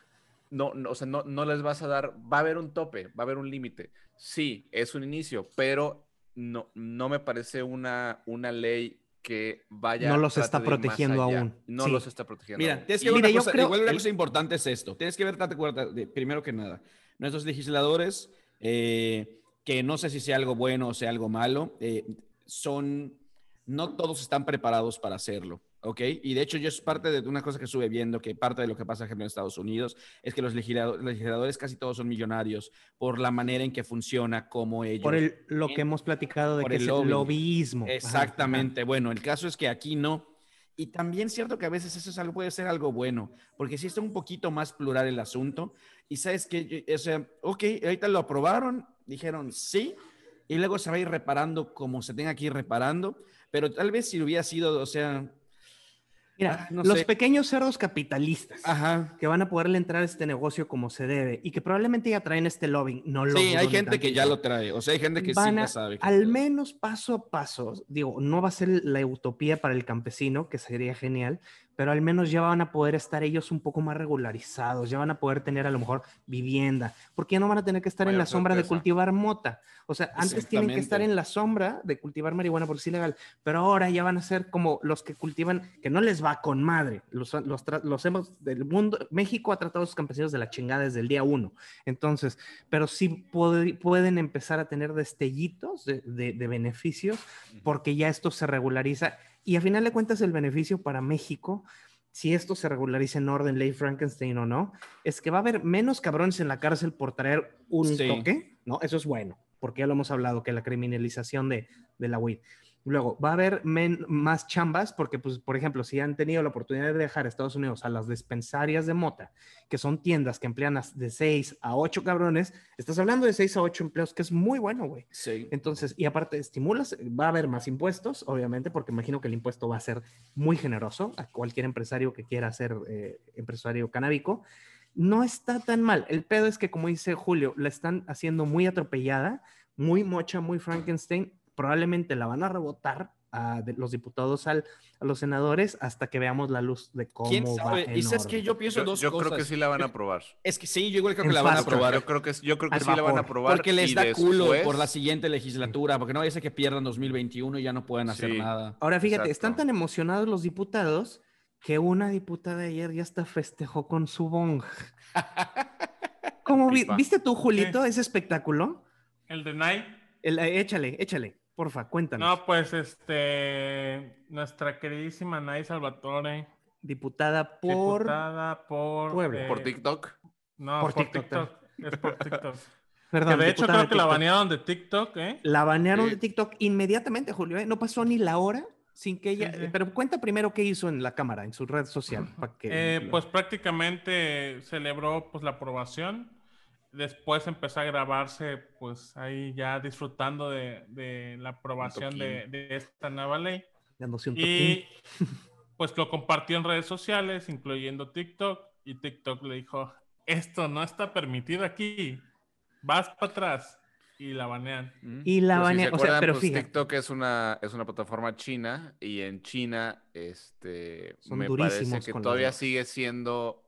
no, no, o sea, no, no les vas a dar, va a haber un tope, va a haber un límite. Sí, es un inicio, pero no, no me parece una, una ley que vaya No los está protegiendo aún. No Sí. los está protegiendo. Mira, aún. tienes que Y- ver Mira, una yo cosa, creo- igual una cosa importante es esto. Tienes que ver, date cuenta, de- primero que nada, nuestros legisladores, eh, que no sé si sea algo bueno o sea algo malo, eh, son, no todos están preparados para hacerlo, ¿ok? Y de hecho yo es parte de una cosa que estuve viendo, que parte de lo que pasa ejemplo, en Estados Unidos, es que los legisladores, legisladores casi todos son millonarios por la manera en que funciona como ellos. Por el, lo que hemos platicado de que el es lobbying. el lobbyismo. Ajá, Exactamente. Bueno, el caso es que aquí no. Y también cierto que a veces eso es algo, puede ser algo bueno, porque si está un poquito más plural el asunto, y sabes que, o sea, ok, ahorita lo aprobaron, dijeron sí, y luego se va a ir reparando como se tenga que ir reparando, pero tal vez si hubiera sido, o sea, Mira, Ah, no los sé. pequeños cerdos capitalistas ajá. que van a poderle entrar a este negocio como se debe y que probablemente ya traen este lobbying, no lo Sí, hay gente que ya lo trae, o sea, hay gente que sí ya sabe. que- al menos paso a paso, digo, no va a ser la utopía para el campesino, que sería genial, pero al menos ya van a poder estar ellos un poco más regularizados, ya van a poder tener a lo mejor vivienda, porque ya no van a tener que estar en la sombra de cultivar mota. O sea, antes tienen que estar en la sombra de cultivar marihuana porque es ilegal, pero ahora ya van a ser como los que cultivan, que no les va con madre. Los, los, los hemos, del mundo, México ha tratado a sus campesinos de la chingada desde el día uno. Entonces, pero sí pueden empezar a tener destellitos de, de- de beneficios porque ya esto se regulariza y a final de cuentas el beneficio para México, si esto se regulariza en orden, ley Frankenstein o no, es que va a haber menos cabrones en la cárcel por traer un Sí. toque, ¿no? Eso es bueno, porque ya lo hemos hablado, que la criminalización de, de la weed. Luego, va a haber men- más chambas porque, pues, por ejemplo, si han tenido la oportunidad de dejar a Estados Unidos a las dispensarias de mota, que son tiendas que emplean de 6 a 8 cabrones, estás hablando de 6 a 8 empleos, que es muy bueno, güey. Sí. Entonces, y aparte, estimulas, va a haber más impuestos, obviamente, porque imagino que el impuesto va a ser muy generoso a cualquier empresario que quiera ser eh, empresario canábico. No está tan mal. El pedo es que, como dice Julio, la están haciendo muy atropellada, muy mocha, muy Frankenstein. Probablemente la van a rebotar a de- los diputados al, a los senadores hasta que veamos la luz de cómo ¿Quién va sabe? en Y sabes que yo pienso Yo, dos yo cosas. creo que sí la van a aprobar. Es que sí, yo igual creo que En la van a aprobar. Yo creo que, yo creo que Al sí la van a aprobar. Porque les da culo después- por la siguiente legislatura, porque no vaya a ser que pierdan 2021 y ya no puedan hacer Sí. nada. Ahora fíjate, están tan emocionados los diputados que una diputada ayer ya hasta festejó con su bong. ¿Cómo vi- viste tú, Julito, ese espectáculo? El de Night. El- eh, échale, échale, porfa, cuéntanos. No, pues este. Nuestra queridísima Nay Salvatore. Diputada por... diputada por. Puebla. eh, por TikTok. No, por por, TikTok, TikTok. Es por TikTok. Perdón, que de hecho creo que la TikTok. banearon de TikTok, ¿eh? La banearon Sí. de TikTok inmediatamente, Julio. ¿eh? No pasó ni la hora sin que ella... Sí, sí. Pero cuenta primero qué hizo en la cámara, en su red social. para que Eh, pues prácticamente celebró pues la aprobación. Después empezó a grabarse, pues ahí ya disfrutando de, de la aprobación de, de esta nueva ley. Y pues lo compartió en redes sociales, incluyendo TikTok. Y TikTok le dijo, esto no está permitido aquí. Vas para atrás. Y la banean. Y la Pues, si banea- se o sea, pero pues, fíjate. TikTok es una, es una plataforma china y en China este, Son me parece que todavía sigue siendo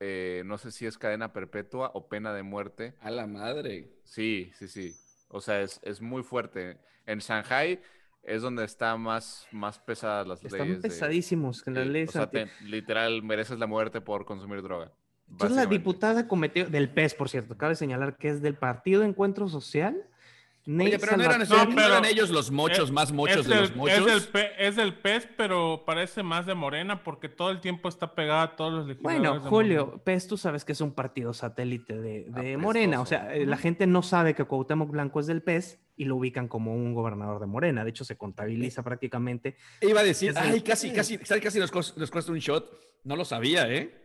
eh, no sé si es cadena perpetua o pena de muerte. A la madre. Sí, sí, sí. O sea, es, es muy fuerte. En Shanghai es donde está más, más pesadas las Están leyes. de- pesadísimos que las sí, leyes o sea, anti- te- literal, mereces la muerte por consumir droga. Entonces, la diputada cometió, del PES, por cierto, cabe señalar que es del Partido Encuentro Social. Oye, pero no eran, No, ellos los mochos Es- más mochos es de los del- mochos. Es del, pe- es del pez, pero parece más de Morena porque todo el tiempo está pegada a todos los legisladores. Bueno, Julio. PES, tú sabes que es un partido satélite de, de Apestoso. Morena. O sea, eh, la gente no sabe que Cuauhtémoc Blanco es del PES y lo ubican como un gobernador de Morena. De hecho, se contabiliza prácticamente. Iba a decir, ay, casi, casi, casi, casi nos, cuesta un shot. No lo sabía, ¿eh?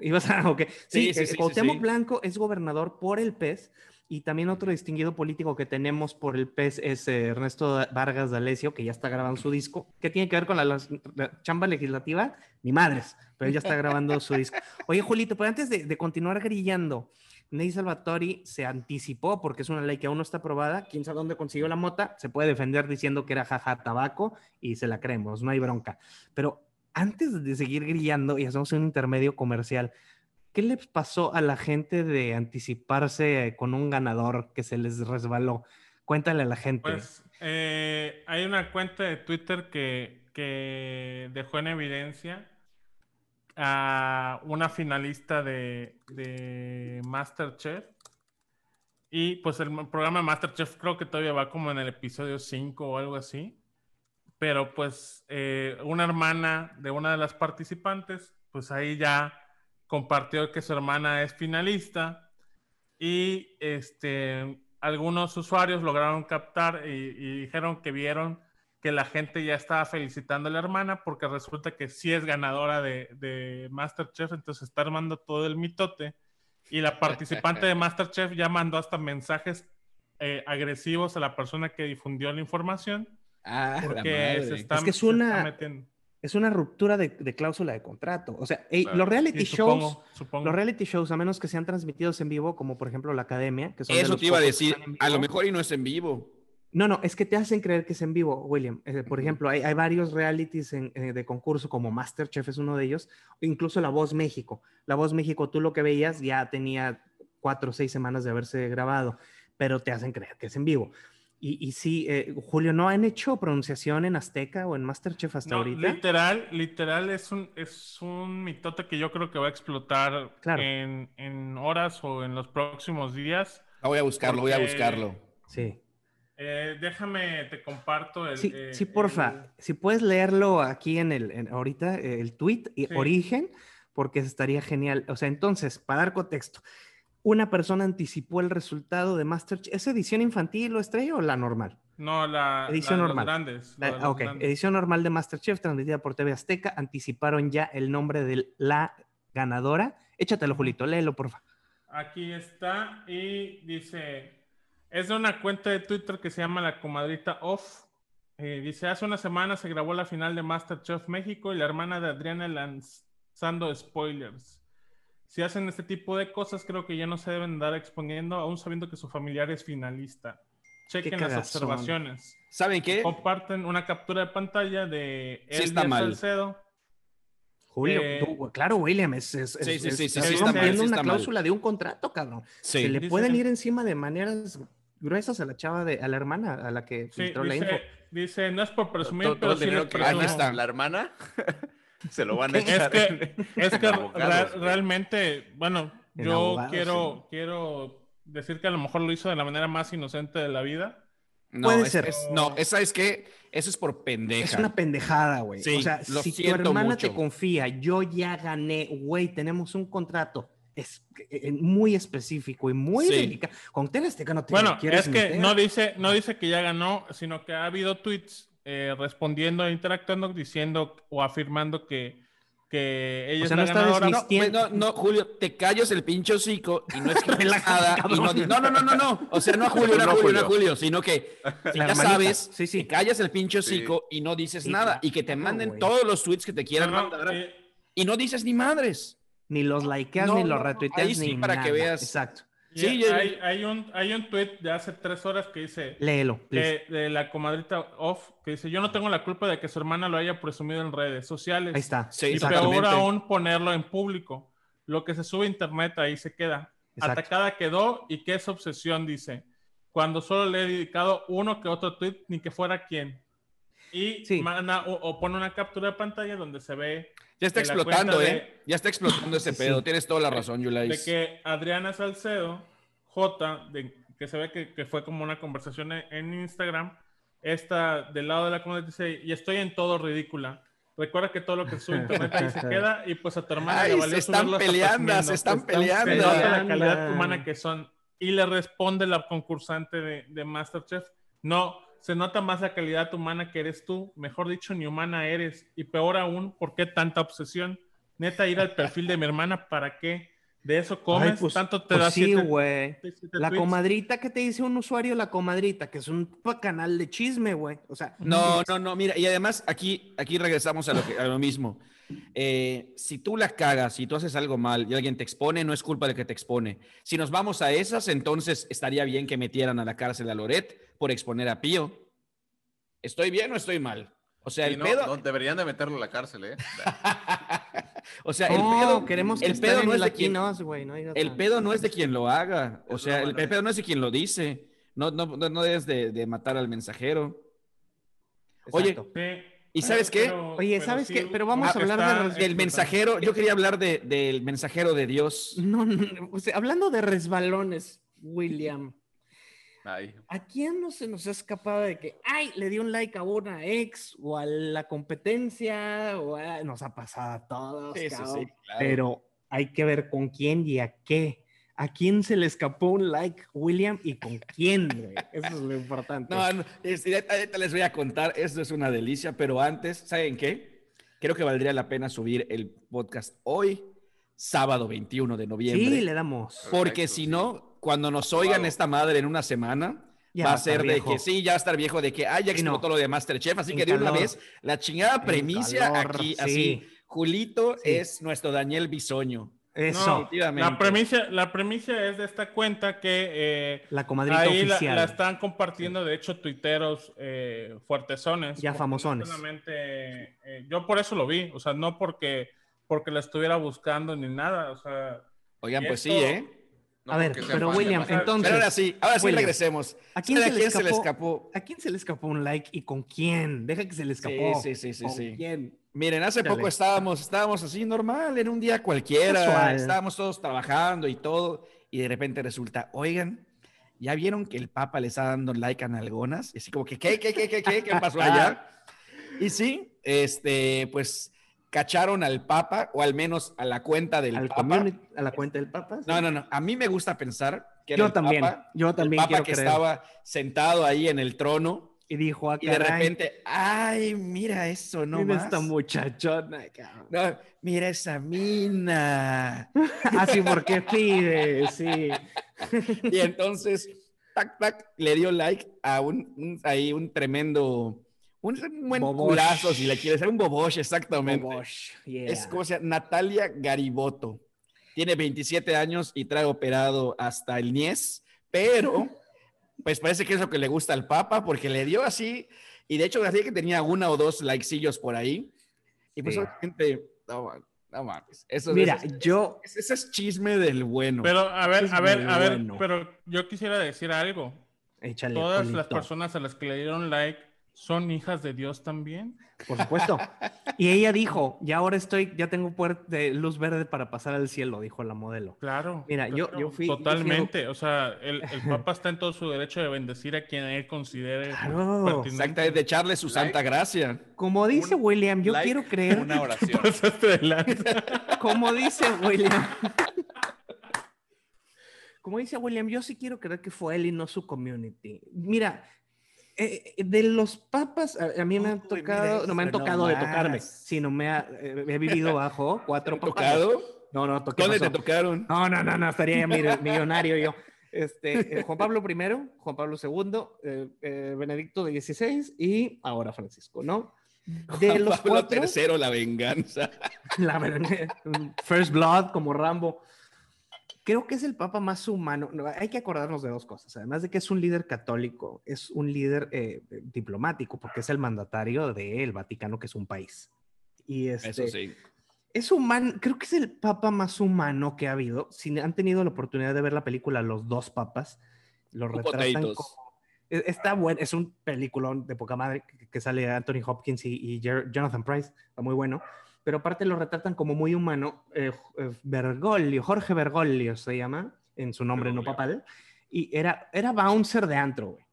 Ibas a, ok. Sí, Sí, sí, eh, sí, sí, Cuauhtémoc sí. Blanco es gobernador por el PES y también otro distinguido político que tenemos por el PES es eh, Ernesto Vargas D'Alessio, que ya está grabando su disco. ¿Qué tiene que ver con la, la- la chamba legislativa? Ni madres, pero ya está grabando su disco. Oye, Julito, pero antes de, de continuar grillando, Ney Salvatori se anticipó porque es una ley que aún no está aprobada. Quién sabe dónde consiguió la mota. Se puede defender diciendo que era jaja tabaco y se la creemos, no hay bronca. Pero antes de seguir grillando y hacemos un intermedio comercial, ¿qué les pasó a la gente de anticiparse con un ganador que se les resbaló? Cuéntale a la gente. Pues eh, hay una cuenta de Twitter que, que dejó en evidencia a una finalista de, Masterchef. Y pues el programa Masterchef creo que todavía va como en el episodio 5 o algo así. Pero pues eh, una hermana de una de las participantes, pues ahí ya compartió que su hermana es finalista y este, algunos usuarios lograron captar y, y dijeron que vieron que la gente ya estaba felicitando a la hermana porque resulta que sí es ganadora de, de Masterchef, entonces está armando todo el mitote. Y la participante de Masterchef ya mandó hasta mensajes eh, agresivos a la persona que difundió la información Ah, la porque madre. se está, Es que es una-. Es una ruptura de, de cláusula de contrato. O sea, ey, Claro. los reality Sí, shows, supongo, supongo. los reality shows, a menos que sean transmitidos en vivo, como por ejemplo la academia, que son de Eso te iba a decir. A lo vivo. mejor y no es en vivo. No, no, es que te hacen creer que es en vivo, William. Eh, por ejemplo, hay, hay varios realities en- eh, de concurso, como Masterchef es uno de ellos, o incluso La Voz México. La Voz México, tú lo que veías ya tenía cuatro o seis semanas de haberse grabado, pero te hacen creer que es en vivo. Y, y sí, eh, Julio, ¿no han hecho pronunciación en Azteca o en Masterchef hasta No, ahorita? literal, literal es un, es un mitote que yo creo que va a explotar Claro. en, en horas o en los próximos días. Ah, voy a buscarlo, voy a Porque- buscarlo. Sí. Eh, déjame, te comparto el... Sí, eh, sí, porfa. el- Si puedes leerlo aquí en el, en- ahorita, eh, el tweet y Sí. origen, porque estaría genial. O sea, entonces, para dar contexto, una persona anticipó el resultado de Masterchef. ¿Es edición infantil o estrella o la normal? no, la, Edición la de normal. los grandes. La- la de ah, los ok, grandes. edición normal de Masterchef, transmitida por TV Azteca. Anticiparon ya el nombre de la ganadora. Échatelo, Julito, léelo, porfa. Aquí está y dice, es de una cuenta de Twitter que se llama La Comadrita Off. Eh, dice, hace una semana se grabó la final de Masterchef México y la hermana de Adriana lanzando spoilers. Si hacen este tipo de cosas, creo que ya no se deben dar exponiendo, aún sabiendo que su familiar es finalista. Chequen las observaciones. ¿Saben qué? Comparten una captura de pantalla de Sí El está mal. Salcedo. Julio, Eh, tú- claro, William, es, es, Sí, es- sí, es- sí, sí, está mal, sí una mal. cláusula de un contrato, cabrón. Sí. Se le Dice- pueden ir encima de maneras gruesas a la chava, de, a la hermana, a la que Sí, filtró la info. dice, dice, no es por presumir, Todo- todo pero el sí dinero que presumo". Está. La hermana se lo van a Es echar. que, es que Abogados, ra- güey. realmente, bueno, En yo abogados, quiero, quiero decir que a lo mejor lo hizo de la manera más inocente de la vida. No, Puede es- ser. es- no, esa es que eso es por pendeja. Es una pendejada, güey. Sí, o sea, lo si tu hermana mucho. te confía, yo ya gané, güey, tenemos un contrato es, eh, muy específico y muy Sí. delicado. Con Tele Azteca no te Bueno, es que meter. no dice, no dice que ya ganó, sino que ha habido tweets eh, respondiendo e interactuando, diciendo o afirmando que, que ella O es la no está ganadora. desmis- No, no, no, Julio, te callas el pinche hocico y no es que y no, no, no, no, no, no. O sea, no a Julio, no a No, Julio, no a Julio. Sino que si ya sabes, Sí, sí. te callas el pinche Sí. hocico y no dices Sí, nada y que te manden todos los tweets que te quieran mandar eh, y no dices ni madres. Ni los likeas, No, ni los no, retuiteas, ahí sí, ni para que nada. veas. Exacto. Sí, hay, hay un, hay un tweet de hace tres horas que dice, Léelo, que- de la comadrita Off, que dice, yo no tengo la culpa de que su hermana lo haya presumido en redes sociales. Ahí está. Sí, Y peor aún ponerlo en público. lo que se sube a internet ahí se queda. Exacto. Atacada quedó y qué es obsesión, dice. Cuando solo le he dedicado uno que otro tweet, ni que fuera quien. Y Sí. manda o, o pone una captura de pantalla donde se ve Ya está de explotando, ¿eh? Ya está explotando ese pedo. sí. Tienes toda la razón, de Yulais. que Adriana Salcedo, J, de, que se ve que, que fue como una conversación en, Instagram, esta del lado de la comunidad dice, y estoy en todo ridícula. Recuerda que todo lo que sube internet ahí se queda y pues a tu hermana Ay, le valió se están peleando, se están están peleando. Se nota la calidad humana que son. Y le responde la concursante de, de Masterchef, no, se nota más la calidad humana que eres tú, mejor dicho, ni humana eres. Y peor aún, ¿por qué tanta obsesión? Neta, ir al perfil de mi hermana, ¿para qué? De eso comes, Ay, pues- tanto te pues da sí, güey. La tweets. comadrita que te dice un usuario, la comadrita, que es un canal de chisme, güey. O sea, No, no, no, mira, y además aquí, aquí regresamos a lo, que- a lo mismo. Eh, si tú la cagas, si tú haces algo mal y alguien te expone, no es culpa de que te expone. Si nos vamos a esas, entonces estaría bien que metieran a la cárcel a Loret por exponer a Pío. ¿Estoy bien o estoy mal? O sea, Sí, el no, pedo, no, deberían de meterlo a la cárcel, ¿eh? o sea, el pedo, queremos que el el pedo no es de quien. No el pedo no es de quien lo haga, o sea, el, pedo no es de quien lo dice. No, no, no, no debes de, de matar al mensajero. Oye, Exacto. ¿Y sabes qué? Oye, ¿sabes qué? Pero vamos ah, a hablar de está res- El mensajero, yo quería hablar de, del mensajero de Dios. No, no, o sea, hablando de resbalones, William, Ay, ¿a quién no se nos ha escapado de que, ay, le dio un like a una ex o a la competencia? O a- Nos ha pasado a todos, Sí, sí, claro. pero hay que ver con quién y a qué. ¿A quién se le escapó un like, William, y con quién? güey? Eso es lo importante. No, no, es- ahorita- ahorita les voy a contar, esto es una delicia, pero antes, ¿saben qué? Creo que valdría la pena subir el podcast hoy, sábado 21 de noviembre. sí, le damos. porque Perfecto, si sí. no, cuando nos oigan Aprobado. esta madre en una semana, Ya va a ser de viejo. que sí, ya va a estar viejo, de que ah, ya Sí, no. explotó lo de Masterchef, así En que de una vez, la chingada En premicia calor, aquí, sí. así, Julito Sí. es nuestro Daniel Bisoño. Eso, No, la premisa, la premisa es de esta cuenta que eh, la comadrita ahí la, oficial. la están compartiendo, de hecho, tuiteros eh, fuertezones. Ya famosones. eh, yo por eso lo vi, o sea, no porque, porque la estuviera buscando ni nada, o sea, Oigan, pues sí, Esto- ¿eh? No A ver, pero William, entonces- Pero ahora sí, ahora sí William, regresemos. ¿a quién ¿Saben se le se le escapó? ¿A quién se le escapó un like y con quién? Deja que se le escapó. Sí, sí, sí, sí, ¿Con sí. quién? Miren, hace Dale. poco estábamos, estábamos así normal, en un día cualquiera, Casual. estábamos todos trabajando y todo, y de repente resulta, oigan, ¿ya vieron que el Papa le está dando like a nalgonas? Y así como que, ¿qué, qué, qué, qué, qué, qué pasó allá? Y sí, este, pues, cacharon al Papa, o al menos a la cuenta del Al Papa. a la cuenta del Papa. sí. No, no, no, a mí me gusta pensar que era Yo el también, Papa, yo el también Papa que creer. estaba sentado ahí en el trono, Y dijo, ah, y de repente, ay, mira eso, no mira más. esta muchachona. No, mira esa mina. Así porque pide, sí. Y entonces, tac, tac, le dio like a un, un- ahí un tremendo, un, buen Bobosh. culazo, si le quieres, un bobosh, exactamente. Bobosh, yeah. Es como se llama, Natalia Gariboto. Tiene 27 años y trae operado hasta el niés, pero pues parece que es lo que le gusta al Papa porque le dio así, y de hecho así que tenía una o dos likecillos por ahí. Y pues Sí. obviamente, no, no mames. Eso, Mira, eso es- yo, ese, ese es chisme del bueno. pero a ver, a ver, a ver, bueno. pero yo quisiera decir algo. échale. Todas las personas a las que le dieron like son hijas de Dios también. Por supuesto. Y ella dijo, ya ahora estoy, ya tengo de luz verde para pasar al cielo, dijo la modelo. Claro. Mira, yo- claro, yo fui- yo fui- Totalmente. O sea, el, el Papa está en todo su derecho de bendecir a quien él considere. Claro. de echarle su santa gracia. Como dice Un William, yo like, quiero creer, Una oración. Como dice William. Como dice William, yo sí quiero creer que fue él y no su community. Mira, eh, eh, de los papas, a, a mí me han Uy, tocado, no me han tocado de tocarme, sino me ha, eh, he vivido bajo cuatro ¿Te han papas. tocado? No, no, toqué. ¿Dónde te tocaron? No, no, no, no, estaría millonario yo. Este, eh, Juan Pablo I, Juan Pablo II, Benedicto XVI y ahora Francisco, ¿no? De los Pablo cuatro, tercero, la venganza. la First Blood como Rambo. Creo que es el papa más humano. No, hay que acordarnos de dos cosas. Además de que es un líder católico, es un líder eh, diplomático, porque es el mandatario del Vaticano, que es un país. Y este, Eso sí. Es humano, creo que es el papa más humano que ha habido. Si han tenido la oportunidad de ver la película Los dos papas, lo retratan como... e- Está bueno, es un peliculón de poca madre que, sale Anthony Hopkins y, y Jonathan Price, está muy bueno. Pero aparte lo retratan como muy humano. eh, eh, Bergoglio, Jorge Bergoglio se llama, en su nombre no papal. Y era, era bouncer de antro, güey.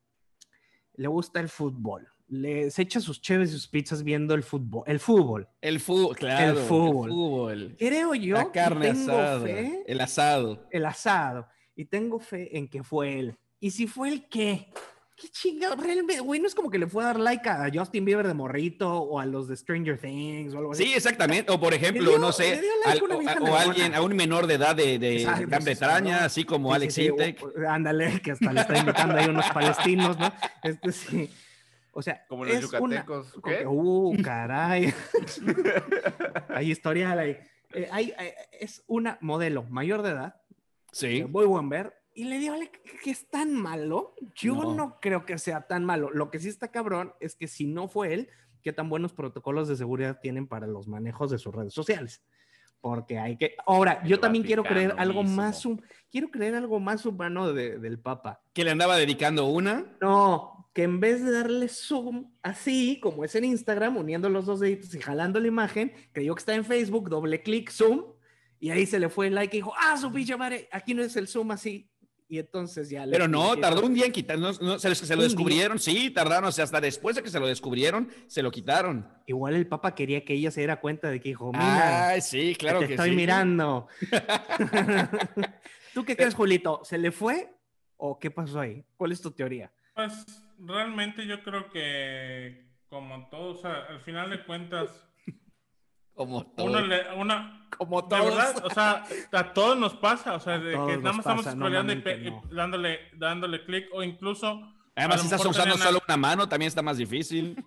Le gusta el fútbol. Le, se echa sus cheves y sus pizzas viendo el fútbol. El fútbol. El fútbol, claro. El fútbol. fútbol. Creo yo La carne tengo asada. fe, El asado. el asado, y tengo fe en que fue él. ¿Y si fue el qué? ¿Qué chingado? Realmente, güey, no es como que le fue a dar like a Justin Bieber de morrito o a los de Stranger Things o algo así. Sí, exactamente. O por ejemplo, dio- no sé, le dio like al- una o, o alguien, a un menor de edad de, de Exacto, Gran Bretaña, ¿no? así como Sí, Alex sí, Intec. Ándale, que hasta le está invitando ahí unos palestinos, ¿no? Este sí. O sea, Como los es una- yucatecos. como ¿Qué? que, Uh, caray. hay historial ahí. Eh, hay- hay- es una modelo mayor de edad, Sí. muy buen ver, y le like, que es tan malo. Yo No. no. creo que sea tan malo. Lo que sí está cabrón es que si no fue él, qué tan buenos protocolos de seguridad tienen para los manejos de sus redes sociales. Porque hay que. Ahora, yo también quiero creer algo mismo. más. Quiero creer algo más humano de- del Papa. Que le andaba dedicando una. No, que en vez de darle zoom así, como es en Instagram, uniendo los dos deditos y jalando la imagen, creyó que está en Facebook, doble clic, zoom, y ahí se le fue el like y dijo, ah, su pinche madre, aquí no es el zoom así. Y entonces ya le. Pero no, tardó un día en quitar. no, no, se, lo- se lo día. descubrieron, sí, tardaron. O sea, hasta después de que se lo descubrieron, se lo quitaron. Igual el Papa quería que ella se diera cuenta de que dijo, mira, Ay, sí, claro que que, te estoy sí. mirando. ¿Tú qué crees, Julito? ¿Se le fue o qué pasó ahí? ¿Cuál es tu teoría? Pues realmente yo creo que como todo, o sea, al final de cuentas, Como todo. uno le, una, Como de verdad, o sea, a todos nos pasa, o sea, de todos que nada más estamos scrolleando y, mamen pe- que no. y dándole, dándole clic o incluso... Además, si estás usando solo una mano, también está más difícil.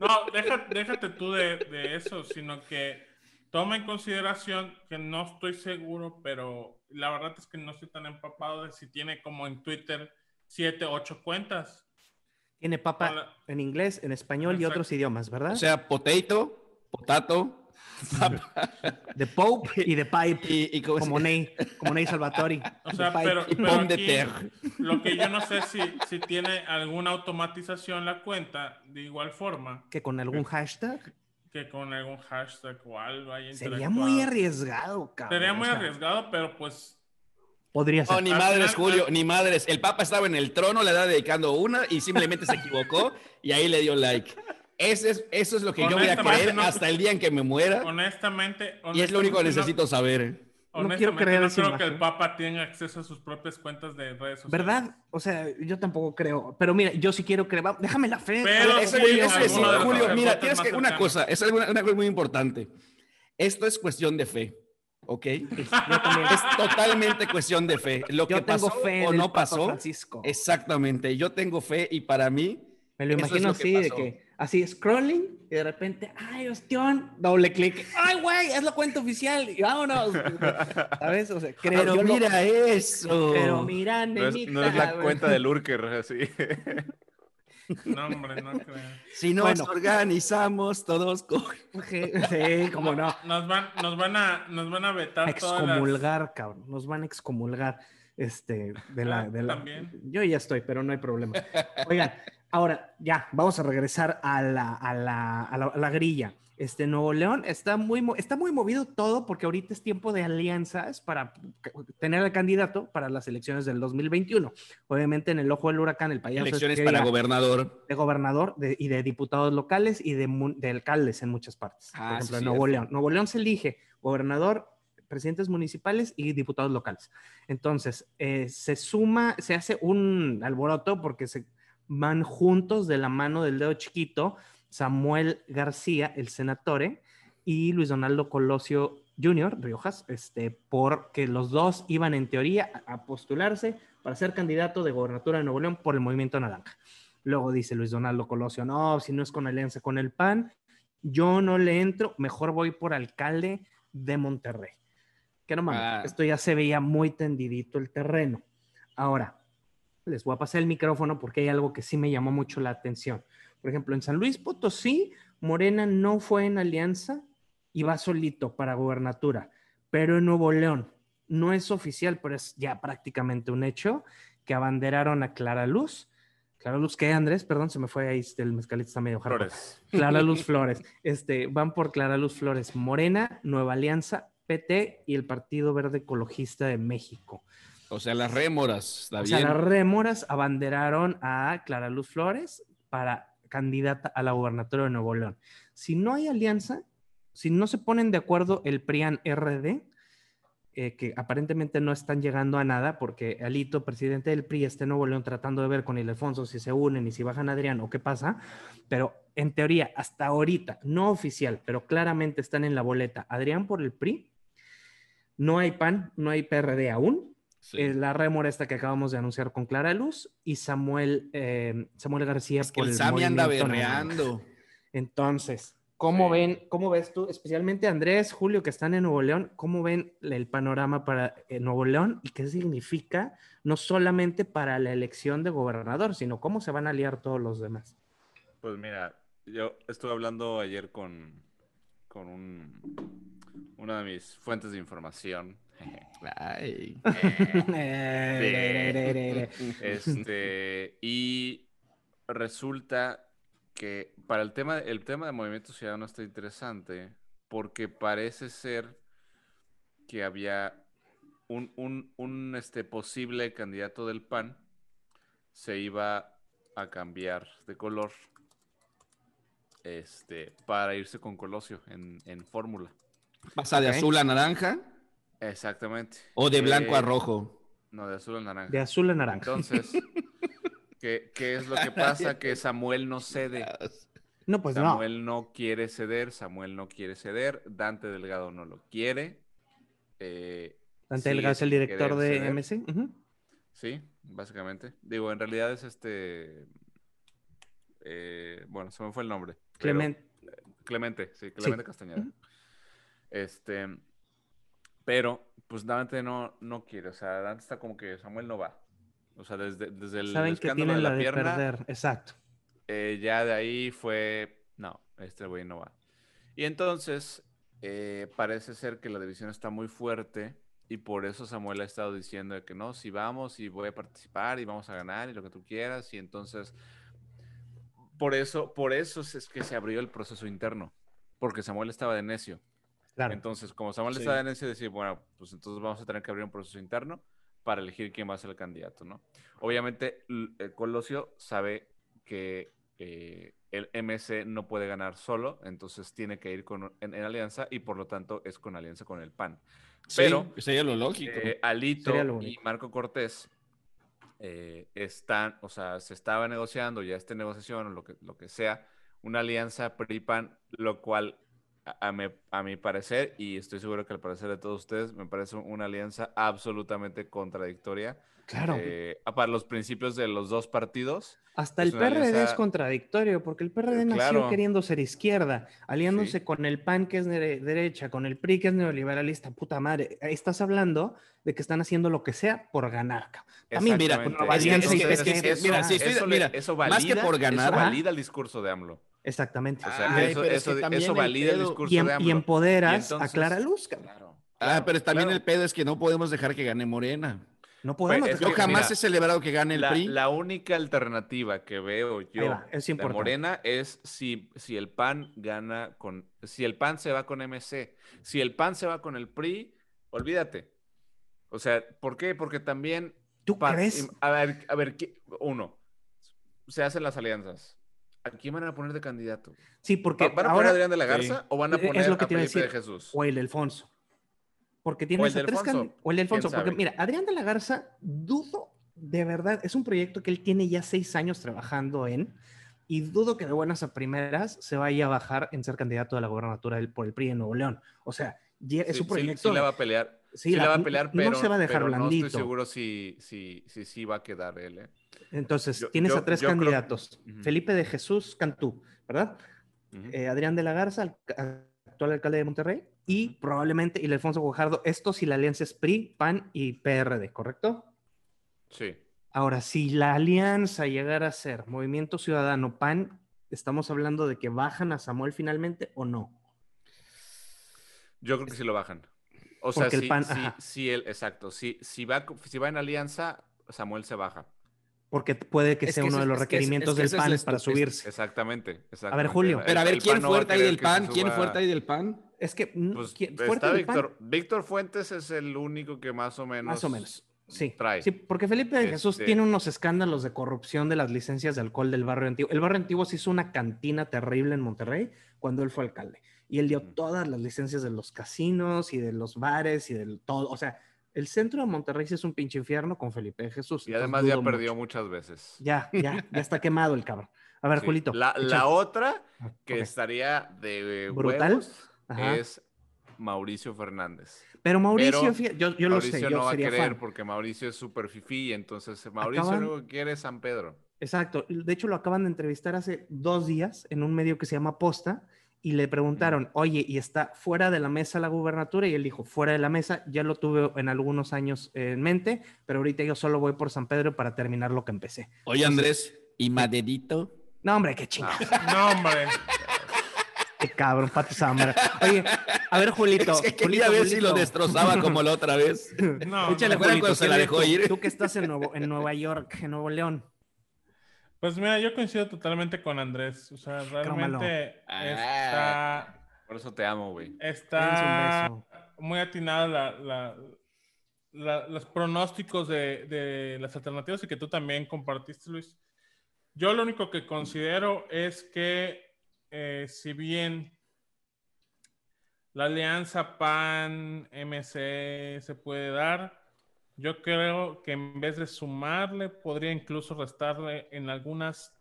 No, déjate tú de, de eso, sino que toma en consideración que no estoy seguro, pero la verdad es que no estoy tan empapado de si tiene como en Twitter siete, ocho cuentas. Tiene Papa Hola. en inglés, en español y otros idiomas, ¿verdad? O sea, potato, potato de Pope y de Pipe, y, y ¿cómo se como llama? Ney, como Ney Salvatori. O sea, pero, y pero pom de aquí lo que yo no sé si, si tiene alguna automatización la cuenta de igual forma que con algún hashtag que con algún hashtag o algo haya sería muy arriesgado, cabrón. Sería muy o sea, arriesgado, pero pues Podría ser. No, ni Al madres, Julio, ni madres. El Papa estaba en el trono, le estaba dedicando una y simplemente se equivocó y ahí le dio like. Ese es, eso es lo que yo voy a Honestamente, creer no- hasta el día en que me muera honestamente, y es lo único que honestamente no- necesito saber. No quiero Honestamente, creer no creo que el imagen. Papa tenga acceso a sus propias cuentas de redes sociales. ¿Verdad? O sea, yo tampoco creo. Pero mira, yo sí quiero creer. Déjame la fe. Pero sí, Julio, alguno es, Julio. mira, tienes que una cercanos. cosa, es una, una cosa muy importante. Esto es cuestión de fe, ¿ok? Yo también. Es totalmente cuestión de fe. Lo Yo que tengo pasó fe o no pasó, Francisco. exactamente. Yo tengo fe y para mí, Me lo eso es imagino lo que así, de que así scrolling y de repente, ay, ostión, doble clic. Ay, güey, es la cuenta oficial y vámonos. ¿Sabes? O sea, creo pero lo- mira eso. Pero mira, No es, nenita. no es la güey. cuenta del Urker, así. No, hombre, no creo. Si nos Bueno. organizamos todos con... Sí, como no. Nos van, nos van a, nos van a vetar todas las... excomulgar, cabrón. Nos van a excomulgar este, de la, de la- también. Yo ya estoy, pero no hay problema. Oigan, ahora ya, vamos a regresar a la, a la, a la, a la grilla. Este Nuevo León está muy, está muy movido todo porque ahorita es tiempo de alianzas para tener al candidato para las elecciones del 2021. Obviamente en el ojo del huracán el payaso Elecciones para gobernador. de gobernador de- y de diputados locales y de, alcaldes en muchas partes. Por Ah, ejemplo, sí, en Nuevo. León. Nuevo León se elige gobernador, presidentes municipales y diputados locales. Entonces, eh, se suma, se hace un alboroto porque se van juntos de la mano del dedo chiquito Samuel García, el senatore, y Luis Donaldo Colosio Jr., Riojas, este, porque los dos iban en teoría a postularse para ser candidato de gobernatura de Nuevo León por el Movimiento Naranja. Luego dice Luis Donaldo Colosio, no, si no es con alianza con el PAN, yo no le entro, mejor voy por alcalde de Monterrey. Que no mames, Ah. esto ya se veía muy tendidito el terreno. Ahora, les voy a pasar el micrófono porque hay algo que sí me llamó mucho la atención. Por ejemplo, en San Luis Potosí, Morena no fue en alianza y va solito para gobernatura, pero en Nuevo León no es oficial, pero es ya prácticamente un hecho que abanderaron a Clara Luz. Clara Luz, ¿qué, Andrés? Perdón, se me fue ahí, el mezcalito está medio hardcore. Flores. Clara Luz Flores. Este, van por Clara Luz Flores, Morena, Nueva Alianza, PT y el Partido Verde Ecologista de México. O sea, las rémoras, está O sea, las rémoras abanderaron a Clara Luz Flores para candidata a la gubernatura de Nuevo León. Si no hay alianza, si no se ponen de acuerdo el PRIAN RD, eh, que aparentemente no están llegando a nada, porque Alito, presidente del PRI, está en Nuevo León tratando de ver con Ildefonso si se unen y si bajan a Adrián o qué pasa, pero en teoría, hasta ahorita, no oficial, pero claramente están en la boleta Adrián por el PRI, no hay PAN, no hay PRD aún, Sí. eh, la rémora esta que acabamos de anunciar con Clara Luz y Samuel, eh, Samuel García Es que por el Sammy anda berreando. Entonces, ¿cómo Sí. ven, cómo ves tú, especialmente Andrés, Julio, que están en Nuevo León, cómo ven el panorama para eh, Nuevo León y qué significa no solamente para la elección de gobernador, sino cómo se van a aliar todos los demás? Pues mira, yo estuve hablando ayer con, con un, una de mis fuentes de información. Ay. Este, y resulta que para el tema, el tema de Movimiento Ciudadano está interesante porque parece ser que había un, un, un, este, posible candidato del PAN se iba a cambiar de color este, para irse con Colosio en, en fórmula. ¿Pasa de azul a naranja Exactamente. o de blanco a Eh, rojo? No, de azul a naranja. De azul a naranja. Entonces, ¿qué, qué es lo que pasa? Que Samuel no cede. no, pues no. Samuel no. quiere ceder, Samuel no quiere ceder, Dante Delgado no lo quiere. eh, Dante Delgado es el director de ceder. MC. Sí, básicamente. Digo, en realidad es este. eh, bueno, se me fue el nombre. pero- Clement. Clemente, sí, Clemente Castañeda. Este, pero, pues Dante no, no quiere, o sea, Dante está como que Samuel no va. O sea, desde, desde el Saben que escándalo de la la de pierna, perder. Exacto. eh, ya de ahí fue, no, este güey no va. Y entonces, eh, parece ser que la división está muy fuerte y por eso Samuel ha estado diciendo de que no, si vamos y voy a participar y vamos a ganar y lo que tú quieras. Y entonces, por eso, por eso es que se abrió el proceso interno, porque Samuel estaba de necio. Claro. Entonces, como Samuel Sí. estaba de necio, decir, bueno, pues entonces vamos a tener que abrir un proceso interno para elegir quién va a ser el candidato, ¿no? Obviamente, Colosio sabe que eh, el MC no puede ganar solo, entonces tiene que ir con, en, en alianza y por lo tanto es con alianza con el PAN. Pero sí, sería lo lógico. eh, Alito lo y. Marco Cortés eh, están, o sea, se estaba negociando, ya esté en negociación o lo que, lo que sea, una alianza PRI-PAN, lo cual a, a mi, a mi parecer, y estoy seguro que al parecer de todos ustedes, me parece una alianza absolutamente contradictoria Claro. eh, para los principios de los dos partidos. Hasta es el PRD es contradictorio, porque el PRD nació queriendo ser izquierda, aliándose Sí. con el PAN, que es de- derecha, con el PRI, que es neoliberalista. Puta madre, estás hablando de que están haciendo lo que sea por ganar. También, mira, y Entonces, PT, eso- mira, sí, estoy- eso mira, eso más que valida- por ganar, eso valida el discurso de AMLO. Exactamente. O sea, Ay, eso, es que valida el discurso y, de y AMLO. empoderas Y a entonces- Clara Luz. cabrón. Claro. ah, pero también claro. el pedo es que no podemos dejar que gane Morena. No podemos. Pues, es Yo que, jamás mira, he celebrado que gane el La, PRI. la única alternativa que veo yo va, es de. Morena es si, si el PAN gana con, si el PAN se va con MC, si el PAN se va con el PRI, olvídate. O sea, ¿por qué? Porque también ¿Tú pa- crees? A ver, a ver, ¿qué- uno, se hacen las alianzas. ¿A quién van a poner de candidato? Sí, porque ¿Va- ¿Van a poner ahora a Adrián de la Garza Sí. o van a Es poner lo que a Felipe de decir. Jesús? o el de Alfonso. Porque tienes de a tres Alfonso. can- O el de Alfonso. ¿Quién Porque sabe? mira, Adrián de la Garza, dudo de verdad, es un proyecto que él tiene ya seis años trabajando en. Y dudo que de buenas a primeras se vaya a bajar en ser candidato a la gobernatura del- por el PRI en Nuevo León. O sea, ya es Sí, un sí- proyecto. sí la va a pelear. sí, Sí, la, la- va a pelear, pero no se va a dejar pero no blandito. estoy seguro si, si, si, si va a quedar él. ¿eh? Entonces, Yo- tienes yo- a tres creo- candidatos. Felipe de Jesús Cantú, ¿verdad? Eh, Adrián de la Garza, al- actual alcalde de Monterrey, y probablemente Ildefonso Guajardo. Esto si la alianza es PRI, PAN y PRD, ¿correcto? Sí. Ahora, si la alianza llegara a ser Movimiento Ciudadano PAN, ¿estamos hablando de que bajan a Samuel finalmente o no? Yo creo que sí lo bajan. O sea, el sí, PAN- el, exacto. Va, si va en alianza, Samuel se baja. Porque puede que Es sea que uno de los es requerimientos es que del es PAN la para es- subirse. Exactamente, exactamente. Julio. El- Pero a ver, ¿quién no a fuerte ahí querer del PAN? ¿Quién fuerte ahí del PAN? Es que mm, Pues ¿quién- está? Víctor. Víctor Fuentes es el único que más o menos. Más o menos. Sí. trae. Sí, porque Felipe de Jesús Este- tiene unos escándalos de corrupción de las licencias de alcohol del barrio antiguo. El barrio antiguo se hizo una cantina terrible en Monterrey cuando él fue alcalde. Y él dio todas las licencias de los casinos y de los bares y del todo. O sea, el centro de Monterrey sí es un pinche infierno con Felipe Jesús. Y además ya perdió mucho. muchas veces. Ya, ya, ya está quemado el cabrón. A ver, Sí. Julito. La, la otra Ah, que estaría de ¿Brutal? es Mauricio Fernández. Pero Mauricio, pero yo, yo lo sé, Mauricio yo no va a querer fan. porque Mauricio es súper fifí, entonces Mauricio Acaban- lo que quiere es San Pedro. Exacto. De hecho, lo acaban de entrevistar hace dos días en un medio que se llama Posta y le preguntaron, oye, ¿y está fuera de la mesa la gubernatura? Y él dijo, fuera de la mesa, ya lo tuve en algunos años en mente, pero ahorita yo solo voy por San Pedro para terminar lo que empecé. Oye, Andrés, ¿y Maderito? No, hombre, qué chingada. No, hombre. Qué cabrón, Pato Samara. Oye, a ver, Julito. Es que quería Julito, ver si lo destrozaba como la otra vez. No, Échale, no. Julito, se ¿qué la dejó tú? ir? Tú que estás en, Nuevo, en Nueva York, en Nuevo León. Pues mira, yo coincido totalmente con Andrés. O sea, realmente Ah. está, Por eso te amo, güey. está muy atinada la, la- la- los pronósticos de, de las alternativas y que tú también compartiste, Luis. Yo lo único que considero es que eh, si bien la alianza PAN-MC se puede dar, yo creo que en vez de sumarle, podría incluso restarle en algunas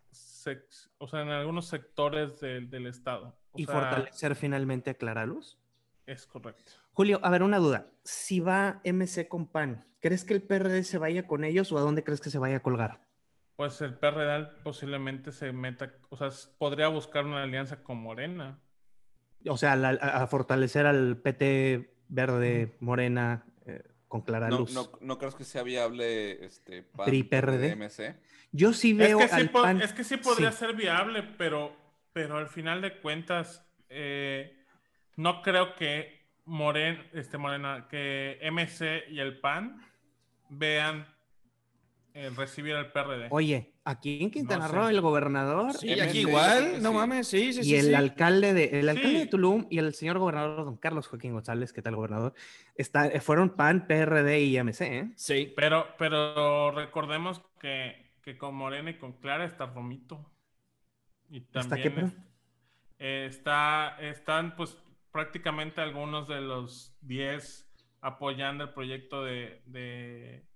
o sea, en algunos sectores del, del Estado. O Y sea, fortalecer finalmente a Clara Luz. Es correcto. Julio, a ver, una duda. Si va MC con PAN, ¿crees que el PRD se vaya con ellos o a dónde crees que se vaya a colgar? Pues el PRD posiblemente se meta, o sea, podría buscar una alianza con Morena. O sea, la- a fortalecer al PT verde, morena, eh, con Clara No, Luz. no, ¿no crees que sea viable este PAN, PRD? MC? Yo sí Es veo que, sí al PAN. es que sí podría sí. ser viable, pero, pero al final de cuentas, eh, no creo que Moren, este Morena, que MC y el PAN vean eh, recibir al PRD. Oye, aquí en Quintana. Roo, el gobernador Sí, aquí creo igual, no sí. mames, sí, sí, y sí. el sí. alcalde de el alcalde de. Tulum y el señor gobernador don Carlos Joaquín González, ¿qué tal gobernador? Está, eh, fueron PAN, PRD y MC, ¿eh? Sí. Pero, pero recordemos que, que con Morena y con Clara está Romito. Y ¿Está también qué, pero? es- eh, está, están pues prácticamente algunos de los 10 apoyando el proyecto de, de,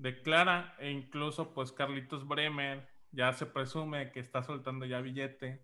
de Clara e incluso pues Carlitos Bremer ya se presume que está soltando ya billete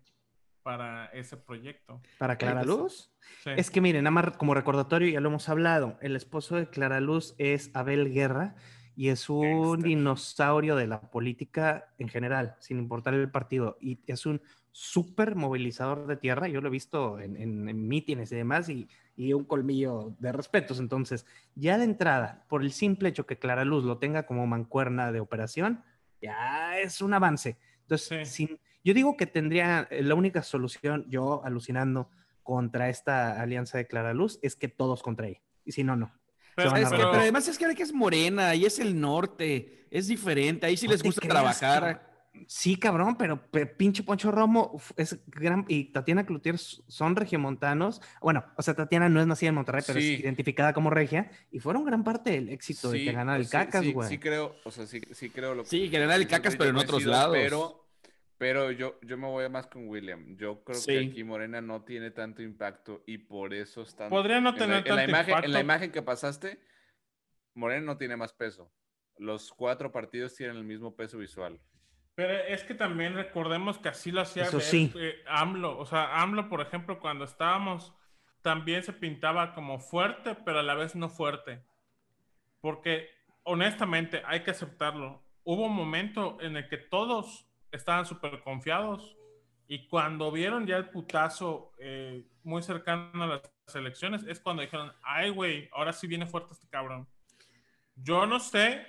para ese proyecto. Para Clara pues, Luz. Sí. Es que miren, nada más como recordatorio, ya lo hemos hablado, el esposo de Clara Luz es Abel Guerra y es un Gangster. dinosaurio de la política en general, sin importar el partido, y es un súper movilizador de tierra, yo lo he visto en, en- en mítines y demás, y, y un colmillo de respetos, entonces, ya de entrada, por el simple hecho que Clara Luz lo tenga como mancuerna de operación, ya es un avance. Entonces, Sí. sin- yo digo que tendría, eh, la única solución, yo alucinando, contra esta alianza de Clara Luz es que todos contra ella. Y si no, no. Pero, Es que- Pero- además es que ahora que es morena y es el norte, es diferente, ahí sí No les gusta creas, trabajar. Sí, cabrón, pero pe- pinche Poncho Romo es gran y Tatiana Cloutier son regiomontanos. Bueno, o sea, Tatiana no es nacida en Monterrey, pero Sí. es identificada como regia y fueron gran parte del éxito de que ganara el sí, Cacas, sí, güey. Sí, creo, o sea, sí, sí creo lo Sí, que ganar el cacas, pero en otros lados. Pero, pero yo, yo me voy más con William. Yo creo Sí. que aquí Morena no tiene tanto impacto y por eso están. Podría no en la- tener en la, tanto imagen, En la impacto. imagen que pasaste, Morena no tiene más peso. Los cuatro partidos tienen el mismo peso visual. Pero es que también recordemos que así lo hacía Eso sí. eh, AMLO. O sea, AMLO, por ejemplo, cuando estábamos, también se pintaba como fuerte, pero a la vez no fuerte. Porque, honestamente, hay que aceptarlo. Hubo un momento en el que todos estaban súper confiados y cuando vieron ya el putazo eh, muy cercano a las elecciones, es cuando dijeron, ay, güey, ahora sí viene fuerte este cabrón. Yo no sé,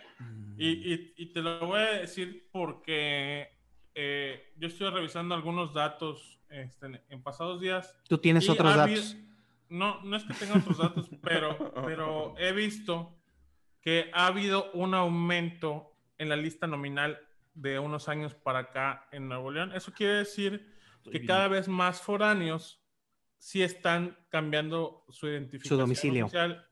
y, y- y te lo voy a decir porque eh, yo estoy revisando algunos datos este, en, en pasados días. Tú tienes otros datos. no, no es que tenga otros datos, pero, pero he visto que ha habido un aumento en la lista nominal de unos años para acá en Nuevo León. Eso quiere decir que cada vez más foráneos sí están cambiando su identificación domicilio. oficial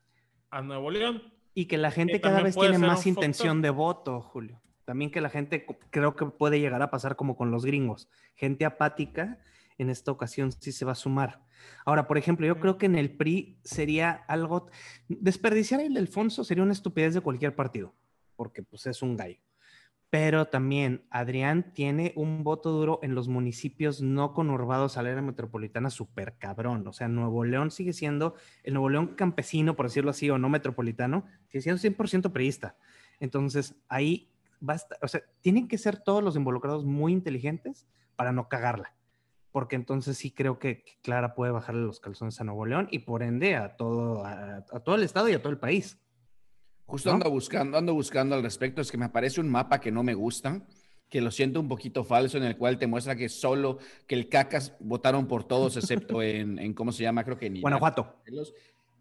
a Nuevo León. Y que la gente cada vez tiene más intención de voto, Julio. También que la gente creo que puede llegar a pasar como con los gringos. Gente apática en esta ocasión sí se va a sumar. Ahora, por ejemplo, yo creo que en el PRI sería algo... Desperdiciar el Alfonso sería una estupidez de cualquier partido, porque pues es un gallo. Pero también Adrián tiene un voto duro en los municipios no conurbados al área metropolitana súper cabrón. O sea, Nuevo León sigue siendo el Nuevo León campesino, por decirlo así, o no metropolitano, sigue siendo 100% priista. Entonces, ahí basta, o sea, tienen que ser todos los involucrados muy inteligentes para no cagarla. Porque entonces sí creo que, Clara puede bajarle los calzones a Nuevo León y por ende a todo, a todo el estado y a todo el país. Justo ¿No? ando buscando, ando buscando al respecto, es que me aparece un mapa que no me gusta, que lo siento un poquito falso, en el cual te muestra que solo, que el cacas votaron por todos, excepto en, en ¿cómo se llama? Creo que en Guanajuato.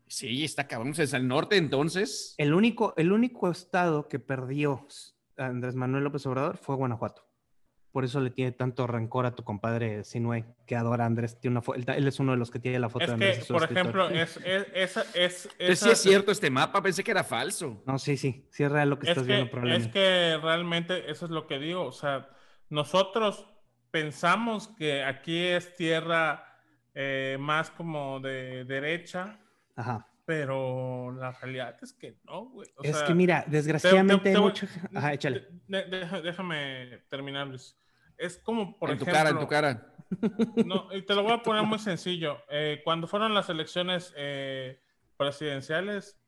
Sí, está cabrón, es el norte entonces. El único, el único estado que perdió Andrés Manuel López Obrador fue Guanajuato. Por eso le tiene tanto rencor a tu compadre Sinue, que adora a Andrés. Tiene una él, es uno de los que tiene la foto Es de Andrés. que, por ejemplo, es, es, esa, es, sí es cierto este mapa, pensé que era falso. No, sí, sí. Sí es real lo que Es estás que, viendo es probablemente. que realmente eso es lo que digo. O sea, nosotros pensamos que aquí es tierra eh, más como de derecha, Ajá. pero la realidad es que no, güey. O es sea, que mira, te- desgraciadamente te- hay te mucha... Ajá, échale. de- de- deja- déjame terminar, Luis. Es como, por en tu ejemplo... cara, en tu cara. No, y te lo voy a poner muy sencillo. Eh, cuando fueron las elecciones eh, presidenciales,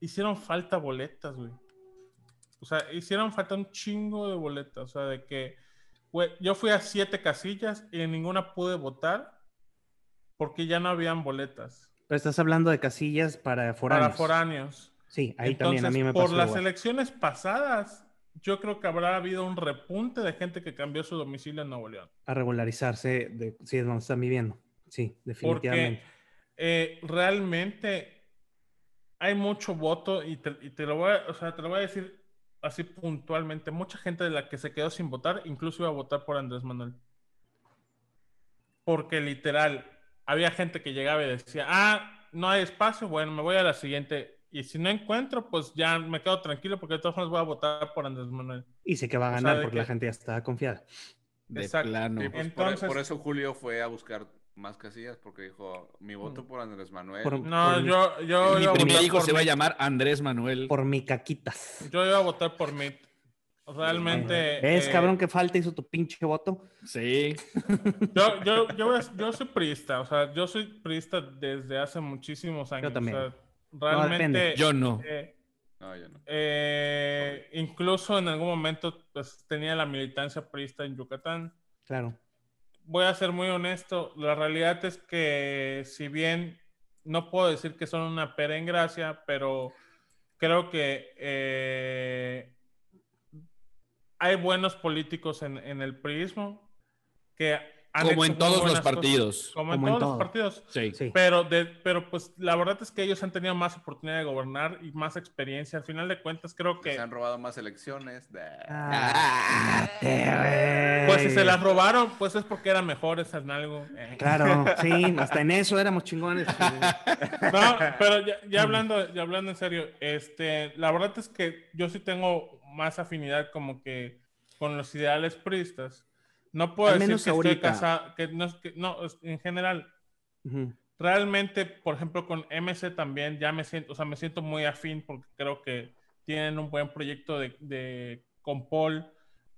hicieron falta boletas, güey. O sea, hicieron falta un chingo de boletas. O sea, de que, güey, yo fui a siete casillas y en ninguna pude votar porque ya no habían boletas Pero estás hablando de casillas para foráneos. para foráneos. Sí, ahí Entonces, también a mí me por pasó las igual. elecciones pasadas, yo creo que habrá habido un repunte de gente que cambió su domicilio en Nuevo León. A regularizarse, de, sí, es donde están viviendo. Sí, Porque definitivamente. eh, realmente hay mucho voto y te, y te lo voy a, o sea, te lo voy a decir así puntualmente. Mucha gente de la que se quedó sin votar, incluso iba a votar por Andrés Manuel. Porque literal, había gente que llegaba y decía, ah, no hay espacio, bueno, me voy a la siguiente. Y si no encuentro, pues ya me quedo tranquilo porque de todas formas voy a votar por Andrés Manuel. Y sé que va a o sea, ganar porque que- la gente ya está confiada. De Exacto. plano. Sí, pues, Entonces- por, por eso Julio fue a buscar más casillas, porque dijo, mi voto por Andrés Manuel. Por- No, Por mi- yo, yo, Mi iba a primer hijo por se va a llamar Andrés Manuel. Por mi caquitas. Yo iba a votar por Mitt. Realmente. ¿Es eh, cabrón que falta hizo tu pinche voto? Sí. Yo, yo, yo, yo soy priista, o sea, yo soy priista desde hace muchísimos años. también. O sea, realmente. Yo no. eh, No, yo no. eh, incluso en algún momento pues, tenía la militancia priista en Yucatán. Claro. Voy a ser muy honesto, la realidad es que si bien no puedo decir que son una pera en gracia, pero creo que eh, hay buenos políticos en, en el priismo que Como hecho en todos los cosas. partidos. como en todos los partidos. Sí. Sí. Pero, de, pero pues la verdad es que ellos han tenido más oportunidad de gobernar y más experiencia. Al final de cuentas, creo Que se han robado más elecciones. Ah, fíjate, pues si se las robaron, pues es porque eran mejores en algo. Eh. Claro, sí, hasta en eso éramos chingones. No, pero ya, ya hablando, ya hablando en serio, este, la verdad es que yo sí tengo más afinidad como que con los ideales priistas. No puedo Al decir menos que estoy casado, que no, es que- no, en general, realmente, por ejemplo, con MC también ya me siento, o sea, me siento muy afín porque creo que tienen un buen proyecto de, de con Paul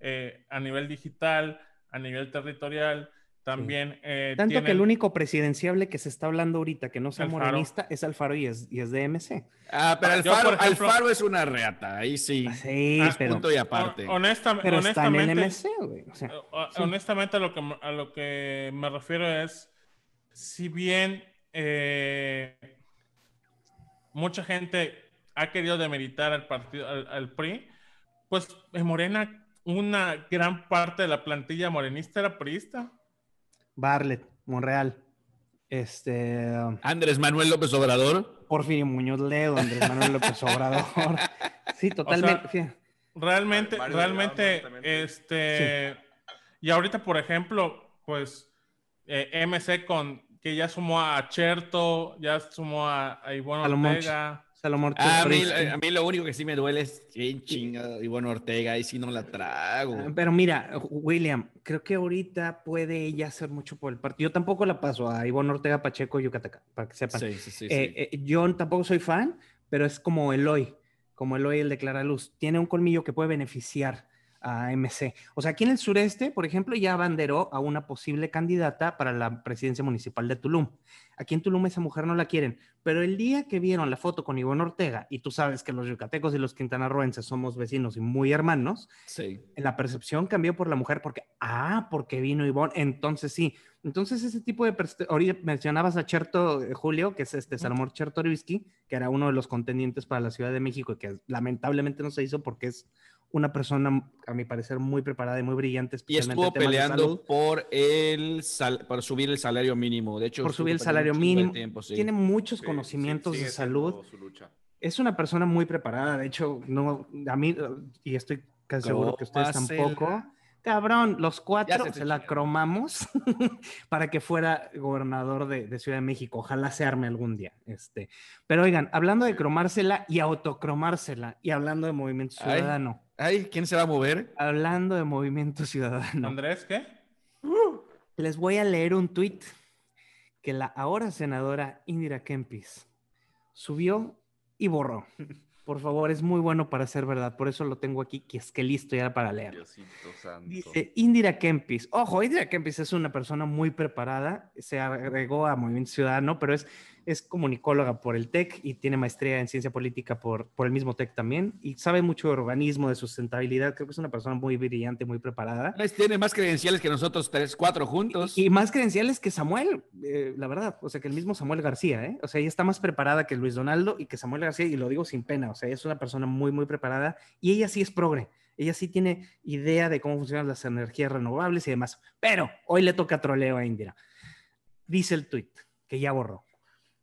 eh, a nivel digital, a nivel territorial, también. eh, Tanto que el único presidenciable que se está hablando ahorita que no sea Alfaro. morenista es Alfaro y es, y es de MC. Ah, pero Alfaro, ejemplo- Alfaro es una reata, ahí sí. Sí, Ah, pero, Punto y aparte. Hon- honesta- pero está en el honestamente, MC, güey. O sea, o- Sí. Honestamente, a lo, que, me- a lo que me refiero es, si bien eh, mucha gente ha querido demeritar al partido, al, al PRI, pues en Morena una gran parte de la plantilla morenista era priista. Barlet, Monreal. Este. Andrés Manuel López Obrador. Porfirio Muñoz Ledo, Andrés Manuel López Obrador. Sí, totalmente. Realmente, Mario realmente, Delgado este, y ahorita, por ejemplo, pues, eh, MC con, que ya sumó a Cherto, ya sumó a, a Ivonne Ortega. Salomón Ah, a, mí, a mí lo único que sí me duele es bien chingado. Y bueno, Ortega, ahí sí no la trago. Ah, Pero mira, William, creo que ahorita puede ella hacer mucho por el partido. Yo tampoco la paso a Ivonne Ortega Pacheco Yucateca, para que sepan. Sí, sí, sí. sí. Eh, eh, yo tampoco soy fan, pero es como Eloy, como Eloy el de Clara Luz. Tiene un colmillo que puede beneficiar a MC. O sea, aquí en el sureste, por ejemplo, ya abanderó a una posible candidata para la presidencia municipal de Tulum. Aquí en Tulum esa mujer no la quieren, pero el día que vieron la foto con Ivonne Ortega, y tú sabes que los yucatecos y los quintanarroenses somos vecinos y muy hermanos, sí. la percepción cambió por la mujer porque, ah, porque vino Ivonne, entonces sí. Entonces ese tipo de... Ahorita mencionabas a Cherto, eh, Julio, que es este Salomón Chertorivsky, que era uno de los contendientes para la Ciudad de México y que lamentablemente no se hizo porque es una persona, a mi parecer, muy preparada y muy brillante. Y especialmente estuvo peleando por el sal- por subir el salario mínimo. De hecho, Por subir el salario mínimo. tiempo, sí. Tiene muchos Sí, sí, conocimientos de salud. Es una persona muy preparada. De hecho, no, a mí, y estoy casi seguro que ustedes tampoco. Cabrón, los cuatro se la cromamos para que fuera gobernador de, de Ciudad de México. Ojalá se arme algún día. Este. Pero oigan, hablando de cromársela y autocromársela, y hablando de Movimiento Ay. Ciudadano, Ay, ¿quién se va a mover? hablando de Movimiento Ciudadano, Andrés, ¿qué? les voy a leer un tuit que la ahora senadora Indira Kempis subió y borró. Por favor, es muy bueno para ser verdad, por eso lo tengo aquí, que es que listo ya para leer. Diosito santo. Dice Indira Kempis. Ojo, Indira Kempis es una persona muy preparada, se agregó a Movimiento Ciudadano, pero es, es comunicóloga por el TEC y tiene maestría en ciencia política por, por el mismo TEC también y sabe mucho de urbanismo, de sustentabilidad. Creo que es una persona muy brillante, muy preparada. Tiene más credenciales que nosotros tres, cuatro juntos. Y, y más credenciales que Samuel, eh, la verdad. O sea, que el mismo Samuel García, ¿eh? O sea, ella está más preparada que Luis Donaldo y que Samuel García, y lo digo sin pena. O sea, es una persona muy, muy preparada y ella sí es progre. Ella sí tiene idea de cómo funcionan las energías renovables y demás. Pero hoy le toca troleo a Indira. Dice el tuit, que ya borró.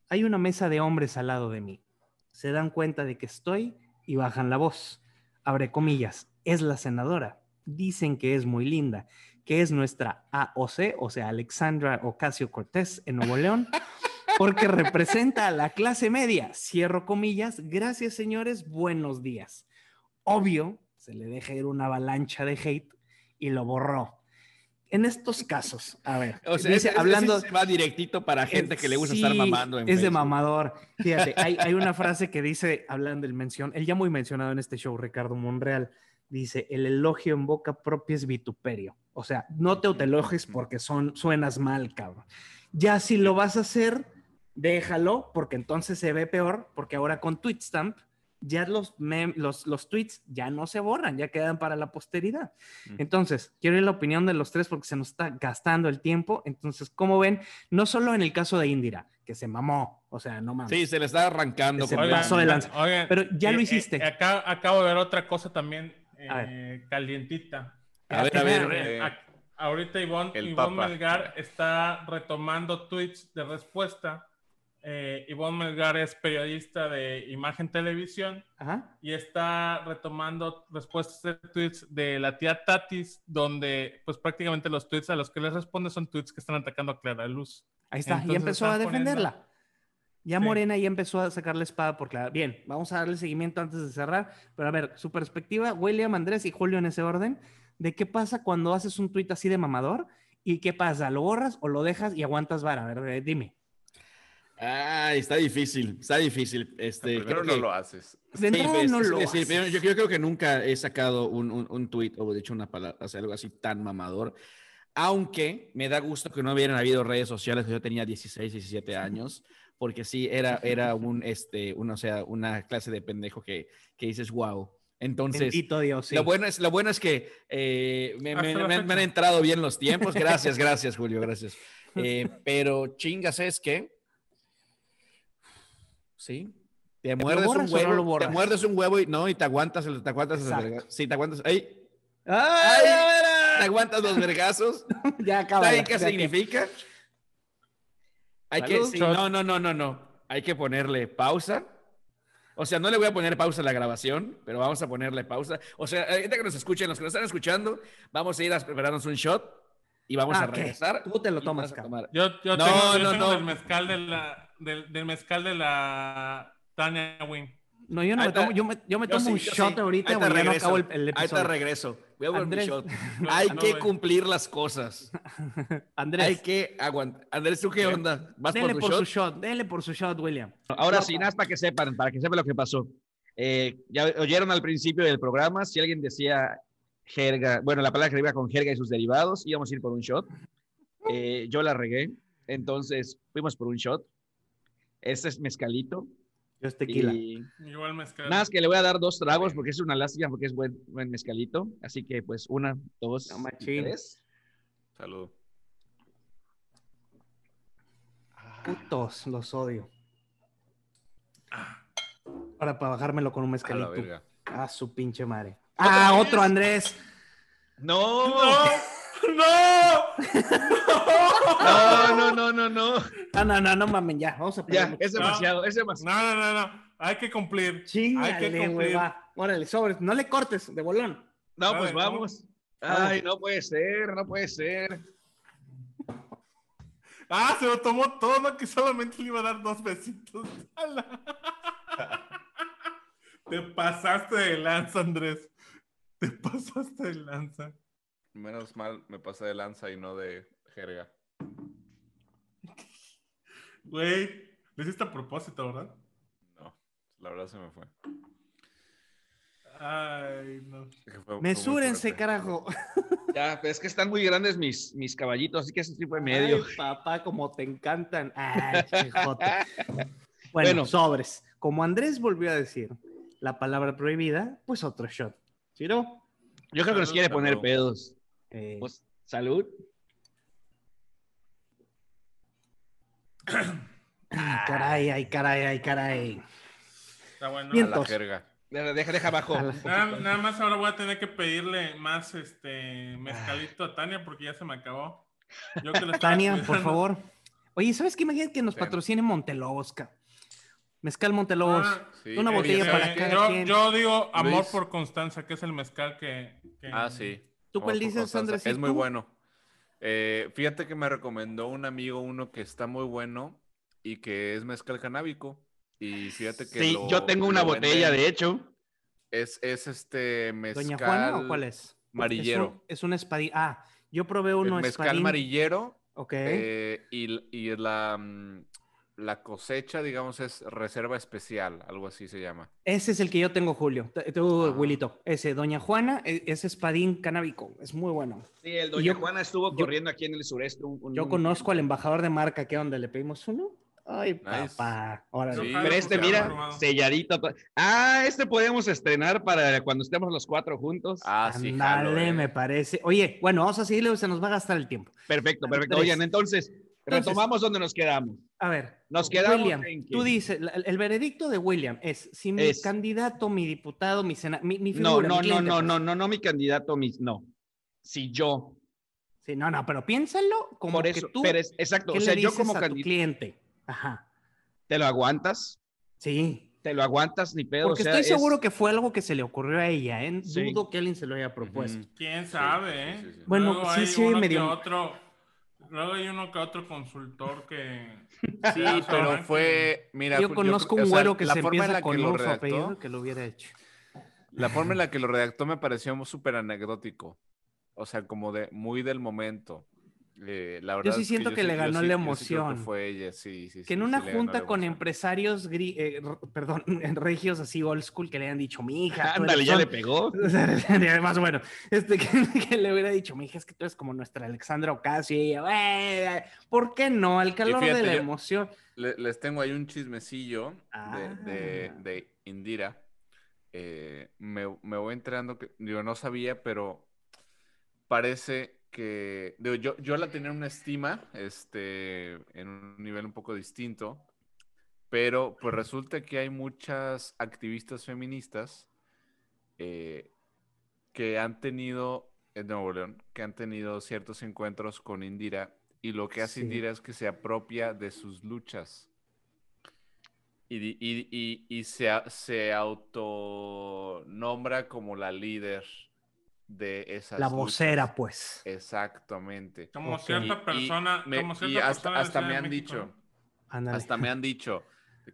Hay una mesa de hombres al lado de mí. Se dan cuenta de que estoy y bajan la voz. Abre comillas. Es la senadora. Dicen que es muy linda que es nuestra AOC, o sea, Alexandra Ocasio Cortés en Nuevo León, porque representa a la clase media. Cierro comillas. Gracias, señores. Buenos días. Obvio, se le deja ir una avalancha de hate y lo borró. En estos casos, a ver, O sea, dice, ese- ese hablando, se va directito para gente que le gusta estar mamando. en es de mamador. Fíjate, hay, hay una frase que dice, hablando del mención, él ya muy mencionado en este show, Ricardo Monreal, dice, el elogio en boca propia es vituperio. O sea, no te autoelogies porque son, suenas mal, cabrón. Ya si lo vas a hacer, déjalo, porque entonces se ve peor, porque ahora con Tweetstamp, ya los, mem- los, los tweets ya no se borran, ya quedan para la posteridad. Ujú. Entonces, quiero ir a la opinión de los tres porque se nos está gastando el tiempo. Entonces, ¿cómo ven? No solo en el caso de Indira, que se mamó, o sea, no mames. Sí, se le está arrancando. Se pasó de lanza. oigan, Pero ya lo eh, hiciste. eh, acá, acabo de ver otra cosa también A eh, calientita. A ver, a ver. Eh, eh, a- ahorita Ivonne, Ivonne. Melgar está retomando tweets de respuesta. Eh, Ivonne Melgar es periodista de Imagen Televisión Ajá. y está retomando respuestas de tweets de la tía Tatis, donde pues prácticamente los tweets a los que les responde son tweets que están atacando a Clara Luz. Ahí está, y Entonces empezó a están poniendo- defenderla. Ya Sí. Morena ya empezó a sacar la espada por Clara. Bien, vamos a darle seguimiento antes de cerrar. Pero a ver, su perspectiva, William, Andrés y Julio en ese orden, de qué pasa cuando haces un tuit así de mamador y qué pasa, ¿lo borras o lo dejas y aguantas vara? A ver, eh, dime. Ay, está difícil, está difícil. Este, Primero creo no que- lo haces. De Sí, pues, no lo decir, haces. yo, yo creo que nunca he sacado un, un, un tweet o de hecho una palabra, o sea, algo así tan mamador. Aunque me da gusto que no hubieran habido redes sociales, que yo tenía 16, 17 años, porque sí, era, era un, este, una, o sea, una clase de pendejo que, que dices, wow. Entonces, Bendito Dios, sí. lo, bueno es, lo bueno es que eh, me, me- me- me han entrado bien los tiempos. Gracias, gracias, Julio, gracias. Eh, pero chingas es que. Sí. Te muerdes un borras huevo. te muerdes un huevo y no, y te aguantas, el- te aguantas el Sí, te aguantas. ¡Ay! ¡Ay, Te aguantas los vergazos. ya acaba. ¿Saben qué significa? Hay que, sí, no, no, no, no, no. Hay que ponerle pausa. O sea, no le voy a poner pausa a la grabación, pero vamos a ponerle pausa. O sea, ahorita que nos escuchen, los que nos están escuchando, vamos a ir a prepararnos un shot y vamos Ah, a ¿qué? regresar. Tú te lo tomas, a tomar. Yo, yo No, tengo, yo no, tengo no. del mezcal de la del, del mezcal de la Tania Win. No, yo no me tomo, yo me, yo me tomo sí, un shot sí. ahorita, Ahí te güey, ya no regreso. acabo el, el Ahí te episodio. regreso. Voy a ver mi Andrés. shot. No, Hay no, que cumplir las cosas. Andrés, Hay que aguantar. Andrés, ¿tú qué onda? ¿Vas dele por tu por shot? su shot, dele por su shot, William. Ahora sí, nada para que sepan, para que sepan lo que pasó. Eh, ya oyeron al principio del programa, si alguien decía jerga, bueno, la palabra que iba con jerga y sus derivados, íbamos a ir por un shot. Eh, yo la regué, entonces fuimos por un shot. Este es mezcalito. Yo es tequila. Y Igual mezcal. nada más que le voy a dar dos tragos porque es una lástima, porque es buen, buen mezcalito. Así que pues una, dos, No, y tres. Salud. Putos, los odio. Ahora para bajármelo con un A la mezcalito. verga. Ah, su pinche madre. Ah, otro Andrés. No, ¡No! No, no, no, no, no. Ah, no, no, no mamen, ya. Vamos a Ya, es demasiado, es demasiado. No, no, no, no. Hay que cumplir. Hay que Chingale, güey, cumplir. va. Órale, sobres. No le cortes, de bolón. No, pues ver, vamos. Ay, no puede ser, no puede ser. Ah, se lo tomó todo, que solamente le iba a dar dos besitos. Te pasaste de lanza, Andrés. Te pasaste de lanza. Menos mal me pasé de lanza y no de jerga. Güey, lo hiciste a propósito, ¿verdad? No, la verdad se me fue. Ay, no. Fue- Mesúrense, carajo. Ya, pero es que están muy grandes mis, mis caballitos, así que ese tipo de medio. Ay, papá, como te encantan. Ay, chijote. Bueno, Bueno. sobres. Como Andrés volvió a decir la palabra prohibida, pues otro shot. ¿Sí, no? Yo creo que nos quiere poner pedos. Eh, Pues, salud. ay, caray, ay, caray, ay, caray. Está bueno. A la jerga. Deja, deja, deja abajo. Nada, nada más ahora voy a tener que pedirle más este mezcalito a Tania porque ya se me acabó. Yo que lo estaba Tania, por favor. Oye, ¿sabes qué? Imagínate que nos Sí. patrocine Montelobos, ca. Mezcal Montelobos. Ah, Sí, Una eh, botella para sabes cada yo, quien. yo digo amor Luis. por Constanza, que es el mezcal que. que- Ah, sí. ¿Tú cuál dices. Andrés? Es muy bueno. Eh, fíjate que me recomendó un amigo uno que está muy bueno y que es mezcal canábico. Y fíjate que. Sí, lo- yo tengo una botella, venden- de hecho. Es, es este mezcal. ¿Doña Juana o cuál es? Marillero. Es un, es un espadín. Ah, yo probé El uno mezcal espadín. marillero. Ok. eh, y y la, mm, la cosecha, digamos, es reserva especial, algo así se llama. Ese es el que yo tengo, Julio. Tú, Ah. Wilito. Ese, Doña Juana, e- es espadín canábico. Es muy bueno. Sí, el Doña Doña Juana estuvo yo- corriendo aquí en el sureste. un- un- Yo conozco al embajador de marca que donde le pedimos uno. Ay, Nice. papá. Órale. Sí. Pero este, mira, selladito. to- Ah, este podemos estrenar para cuando estemos los cuatro juntos. Ah, sí, Ándale, eh. me parece. Oye, bueno, vamos a seguirle, se nos va a gastar el tiempo. Perfecto, perfecto. Oigan, entonces, Entonces- retomamos donde nos quedamos. A ver, Nos quedamos William, en que- tú dices, el, el veredicto de William es si mi Es- candidato, mi diputado, mi senador, mi, mi No, figura, no, mi no, cliente, no, pues. no, no, no, mi candidato, mi, no. Si yo, Sí, no, no, pero piénsalo como por que tú, pero es, exacto, ¿qué o sea, le yo como candidato, cliente? Ajá, te lo aguantas, sí. te lo aguantas, ni pedo. Porque o sea, estoy es- seguro que fue algo que se le ocurrió a ella, ¿eh? Sí. Dudo que alguien se lo haya propuesto. ¿Quién Sí, sabe, eh? sí, sí, sí. Bueno, Luego sí, hay sí, uno medio- que otro. Luego hay uno que otro consultor que. Sí, pero fue, mira, Yo conozco un o sea, güero que la se forma en empieza la con que lo redactó, que lo hubiera hecho. la forma en la que lo redactó me pareció súper anecdótico, o sea, como de muy del momento. Eh, la verdad sí es siento yo que le yo ganó la yo creo que emoción. fue ella, sí, sí, Que sí, en una junta con empresarios, gri- eh, perdón, en regios así old school que le hayan dicho, mi hija, Ándale, ya le pegó. Además, bueno, este, que, que le hubiera dicho, mi hija, es que tú eres como nuestra Alexandra Ocasio. Y ella, "Güey, ¿por qué no? Al calor de la yo- emoción. Le- les tengo ahí un chismecillo Ah. de, de- de Indira. Eh, me, me voy enterando que, digo, no sabía, pero parece que, digo, yo, yo la tenía en una estima, este, en un nivel un poco distinto, pero pues resulta que hay muchas activistas feministas eh, que han tenido, en Nuevo León, que han tenido ciertos encuentros con Indira y lo que hace Sí. Indira es que se apropia de sus luchas. Y, y- y- y se, se autonombra como la líder de esas La luchas. vocera, pues. Exactamente. Como cierta y persona, me- como y hasta, persona hasta me han México, dicho, hasta me han dicho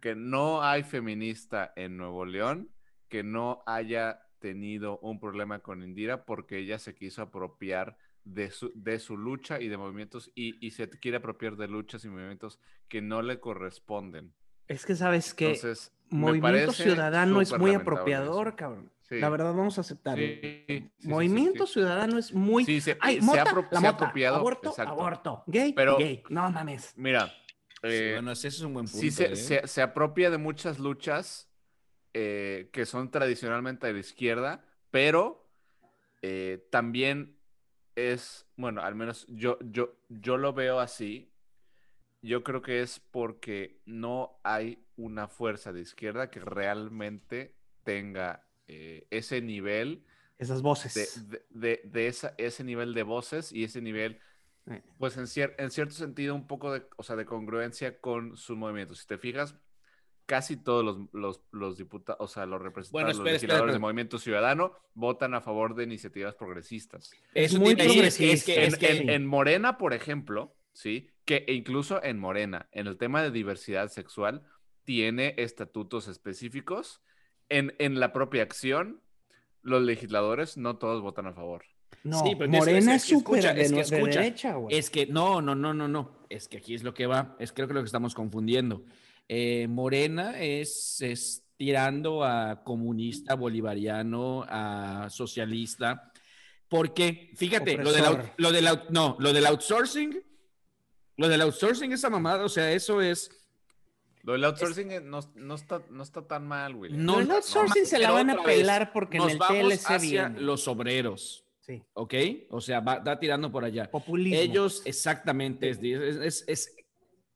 que no hay feminista en Nuevo León que no haya tenido un problema con Indira porque ella se quiso apropiar de su, de su lucha y de movimientos y, y se quiere apropiar de luchas y movimientos que no le corresponden. Es que sabes que Entonces, Movimiento Ciudadano es muy apropiador, eso. cabrón. Sí. La verdad, vamos a aceptarlo. Sí, sí, sí, Movimiento sí, sí. Ciudadano es muy. Sí, se, Ay, se mota, ha apro- la se ha mota. apropiado. Aborto, exacto. aborto. Gay, Pero- gay. No mames. Mira, Sí, eh, bueno, ese es un buen punto. sí se, ¿eh? se- se apropia de muchas luchas eh, que son tradicionalmente de la izquierda, pero eh, también es, bueno, al menos yo, yo, yo lo veo así. Yo creo que es porque no hay una fuerza de izquierda que realmente tenga eh, ese nivel Esas de, voces. de- de- de esa- ese nivel de voces y ese nivel pues en, cier- en cierto sentido un poco de, o sea, de congruencia con sus movimientos. Si te fijas, casi todos los, los, los diputados, o sea, los representantes, Bueno, los espera, espera, legisladores espera. de Movimiento Ciudadano votan a favor de iniciativas progresistas. Es muy te iba a decir, es que- es progresista. que- En, es que- en- en Morena, por ejemplo, ¿sí? Que incluso en Morena, en el tema de diversidad sexual, tiene estatutos específicos. En, en la propia acción, los legisladores no todos votan a favor. No, Sí, Morena es- es es que súper de, es que de derecha, güey. Es que no, no, no, no, no. Es que aquí es lo que va. Es creo que lo que estamos confundiendo. Eh, Morena es, es tirando a comunista, bolivariano, a socialista. Porque, fíjate, lo del, lo del no, lo del outsourcing, lo del outsourcing, esa mamada, o sea, eso es. Lo del outsourcing eh, no, no está, no está tan mal, güey. No, el outsourcing no, se la van a pelar porque en Nos el vamos TLC hacia viene. los obreros, Sí, ¿ok? O sea, va, va tirando por allá. populismo. Ellos, exactamente, es, es- es- es-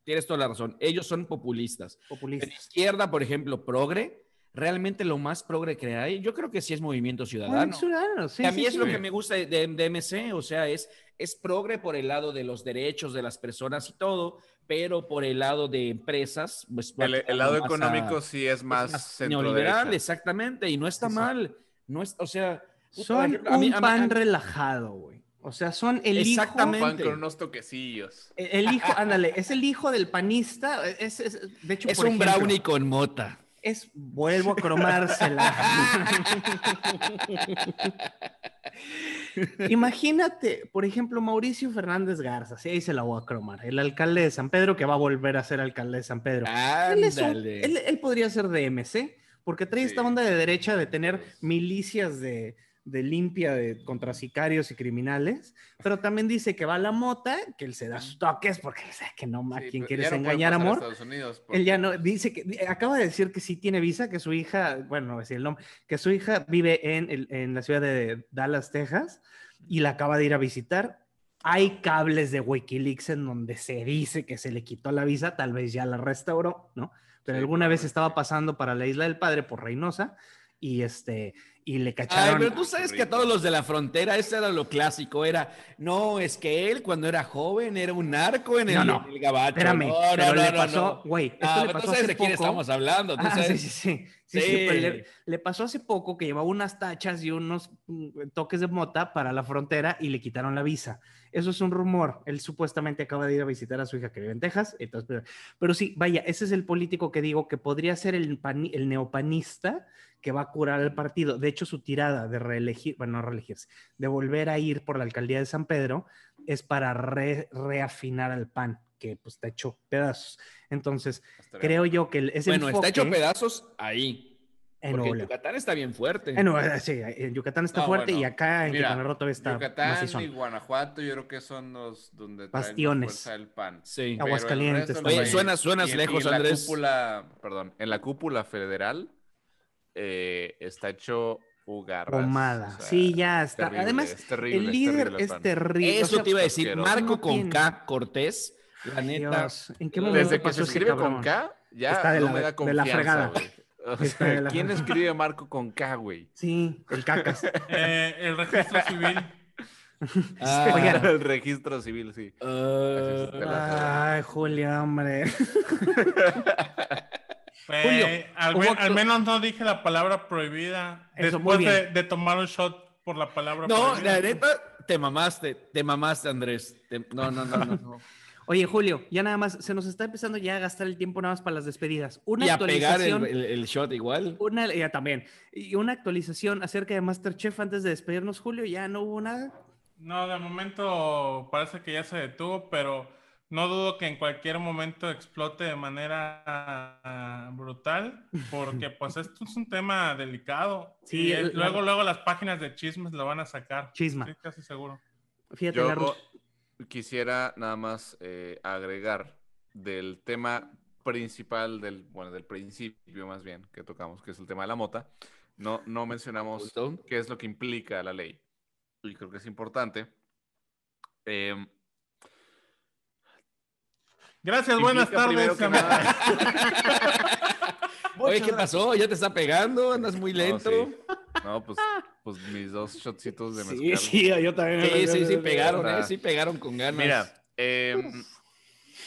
tienes toda la razón. Ellos son populistas. En populistas. izquierda, por ejemplo, progre, realmente lo más progre que hay, yo creo que sí es movimiento ciudadano. Movimiento Ciudadano, sí, Que a sí, mí es sí. lo que me gusta de, de- MC, o sea, es, es progre por el lado de los derechos de las personas y todo, pero por el lado de empresas, pues El, lado a- económico sí es es más, neoliberal, exactamente, y no está mal. No es, o sea, Son a mí- un a mí- pan a mí- relajado, güey. O sea, son el Exactamente. Pan con unos toquecillos. hijo. El hijo, ándale, es el hijo del panista. Es, es- de hecho, es por un ejemplo, brownie con mota. Es, vuelvo a cromársela. Imagínate, por ejemplo, Mauricio Fernández Garza, sí, ahí se la voy a cromar, el alcalde de San Pedro que va a volver a ser alcalde de San Pedro. Él, es un- Ándale. él- él podría ser de MC, porque trae esta onda de derecha de tener milicias de, de limpia de, contra sicarios y criminales, pero también dice que va a la mota, que él se da sus toques, porque sabe que no, ¿a Sí, pero quieres no engañar, a amor? Él ya no, dice que, acaba de decir que sí tiene visa, que su hija, bueno, no decir el nombre, que su hija vive en, en la ciudad de Dallas, Texas, y la acaba de ir a visitar. Hay cables de Wikileaks en donde se dice que se le quitó la visa, tal vez ya la restauró, ¿no? Pero Sí, alguna vez estaba pasando para la Isla del Padre por Reynosa y este y le Ay, cacharon. pero tú sabes que a todos los de la frontera, eso era lo clásico, era, no, es que él cuando era joven era un narco en el, No, no, el gabacho. Espérame, no, pero no, le no, pasó, no. güey, esto Ah, le pero pasó tú sabes hace de quién poco. estamos hablando. tú Ah, sí, sabes. sí, sí. Sí, sí, Sí. pero le, le pasó hace poco que llevaba unas tachas y unos mm, toques de mota para la frontera y le quitaron la visa. Eso es un rumor. Él supuestamente acaba de ir a visitar a su hija que vive en Texas. Entonces, pero, pero sí, vaya, ese es el político que digo que podría ser el, pani- el neopanista que va a curar al partido. De hecho, su tirada de reelegir, bueno, no reelegirse, de volver a ir por la alcaldía de San Pedro es para re- reafinar al PAN, que pues está hecho pedazos. Entonces, Estaría creo yo que el- ese Bueno, está hecho pedazos ahí. en porque León. Yucatán está bien fuerte. Sí, en Yucatán está No, fuerte y acá en mira, Quintana Roo todavía está Yucatán macizón. y Guanajuato yo creo que son los donde Bastiones. fuerza el pan. Sí. El Aguascalientes del. Oye, suenas- suenas y en- lejos, y en la Andrés. cúpula, perdón, en la cúpula federal eh, está hecho ugarras. Pomada. o sea, sí, ya está. terrible, Además, es terrible, el es líder terrible el es terrible. Eso o sea, te iba a decir. Marco con tiene- K, Cortés, la neta. Dios, ¿en qué momento Desde que se escribe cabrón? con K, ya Está de no la- me da de la confianza, fregada. güey. O sea, la- ¿Quién escribe Marco con K, güey? Sí, el cacas. Eh, el registro civil. Ah, Oigan. el registro civil, sí. ah, Ay, Julio, hombre. Julio, al, menos no dije la palabra prohibida. Eso, después de, tomar un shot por la palabra no, prohibida. la neta, te mamaste, te mamaste, Andrés. Te- no, no, no, no. Oye, Julio, ya nada más, se nos está empezando ya a gastar el tiempo nada más para las despedidas. Una Y a pegar el- el shot igual. Una, ya también. Y una actualización acerca de Masterchef antes de despedirnos, Julio, ya no hubo nada. No, de momento parece que ya se detuvo, pero no dudo que en cualquier momento explote de manera brutal, porque pues esto es un tema delicado. Sí, y eh, el- la- luego, luego las páginas de chismes lo van a sacar. Chisma. Estoy casi seguro. Fíjate, Yo quisiera nada más eh, agregar del tema principal del, bueno, del principio más bien que tocamos, que es el tema de la mota. No, no mencionamos qué es lo que implica la ley. Y creo que es importante. Em, Gracias, buenas tardes. Oye, ¿qué pasó? ¿Ya te está pegando? ¿Andas muy No, lento? sí. No, pues, pues mis dos shotcitos de mezcal. yo también. Sí, sí, sí, pegaron, Está- ¿eh? Sí, pegaron con ganas. Mira, em,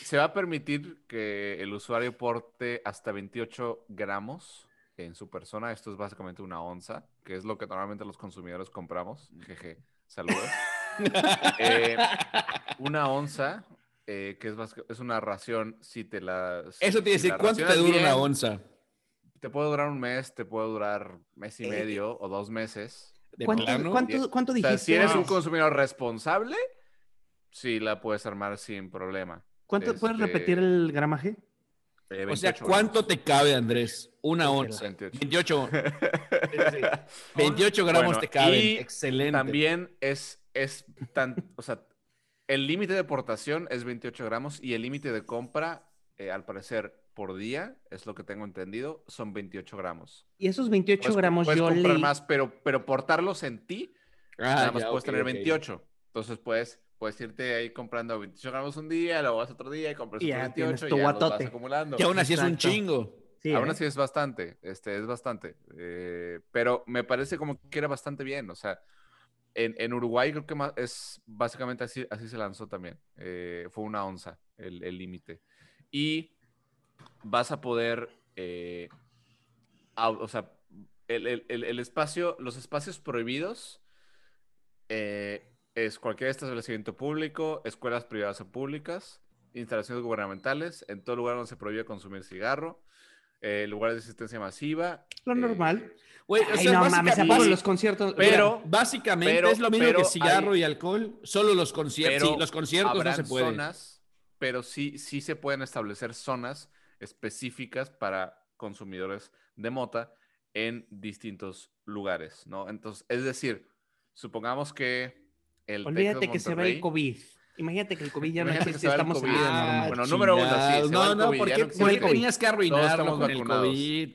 se va a permitir que el usuario porte hasta 28 gramos en su persona. Esto es básicamente una onza, que es lo que normalmente los consumidores compramos. Jeje, saludos. Eh, una onza, eh, que es, es una ración, si te la... Eso te si dice, la ¿cuánto te dura una bien, onza? Te puede durar un mes, te puede durar mes y Eh, medio o dos meses. ¿De ¿Cuánto, plano? cuánto, cuánto O sea, dijiste? si eres un consumidor responsable, sí la puedes armar sin problema. ¿Cuánto puedes este, repetir el gramaje? Eh, O sea, 28 ¿cuánto gramos. te cabe, Andrés? Una onza. 28. 28. 28 gramos Bueno, te caben. y Excelente. También es, es tan, o sea, el límite de portación es 28 gramos y el límite de compra, eh, al parecer, por día, es lo que tengo entendido, son 28 gramos. Y esos 28 Puedes, gramos puedes yo comprar leí. más, pero, pero portarlos en ti, Ah, nada más ya, puedes ok, tener ok. 28. Entonces puedes, puedes irte ahí comprando 28 gramos un día, luego vas otro día y compras Y ya tienes 28 tu y ya los vas acumulando. Que aún así es un Exacto. chingo. Sí, Aún ¿eh? así es bastante, este, es bastante. eh, pero me parece como que era bastante bien. O sea, en, en Uruguay creo que ma- es básicamente así, así se lanzó también. eh, fue una onza el límite. y vas a poder, eh, o sea, el, el- espacio, los espacios prohibidos eh, es cualquier establecimiento público, escuelas privadas o públicas, instalaciones gubernamentales, en todo lugar donde se prohíbe consumir cigarro, eh, lugares de asistencia masiva. Lo normal. Güey, o sea, no mames, ¿a básicamente- poco los conciertos? Pero- Mira, Básicamente pero- es lo mismo pero que cigarro hay- y alcohol, solo los conciertos. pero Sí, los conciertos no se pueden. zonas, pero sí, sí se pueden establecer zonas específicas para consumidores de mota en distintos lugares, ¿no? Entonces, es decir, supongamos que el olvídate que se va el COVID. Imagínate que el COVID ya no existe, estamos en vida Ah, normal. bueno, número uno, sí, va No, el no, COVID, ¿por ya qué, no existe por el qué COVID. tenías que arruinarlo con el vacunados. COVID?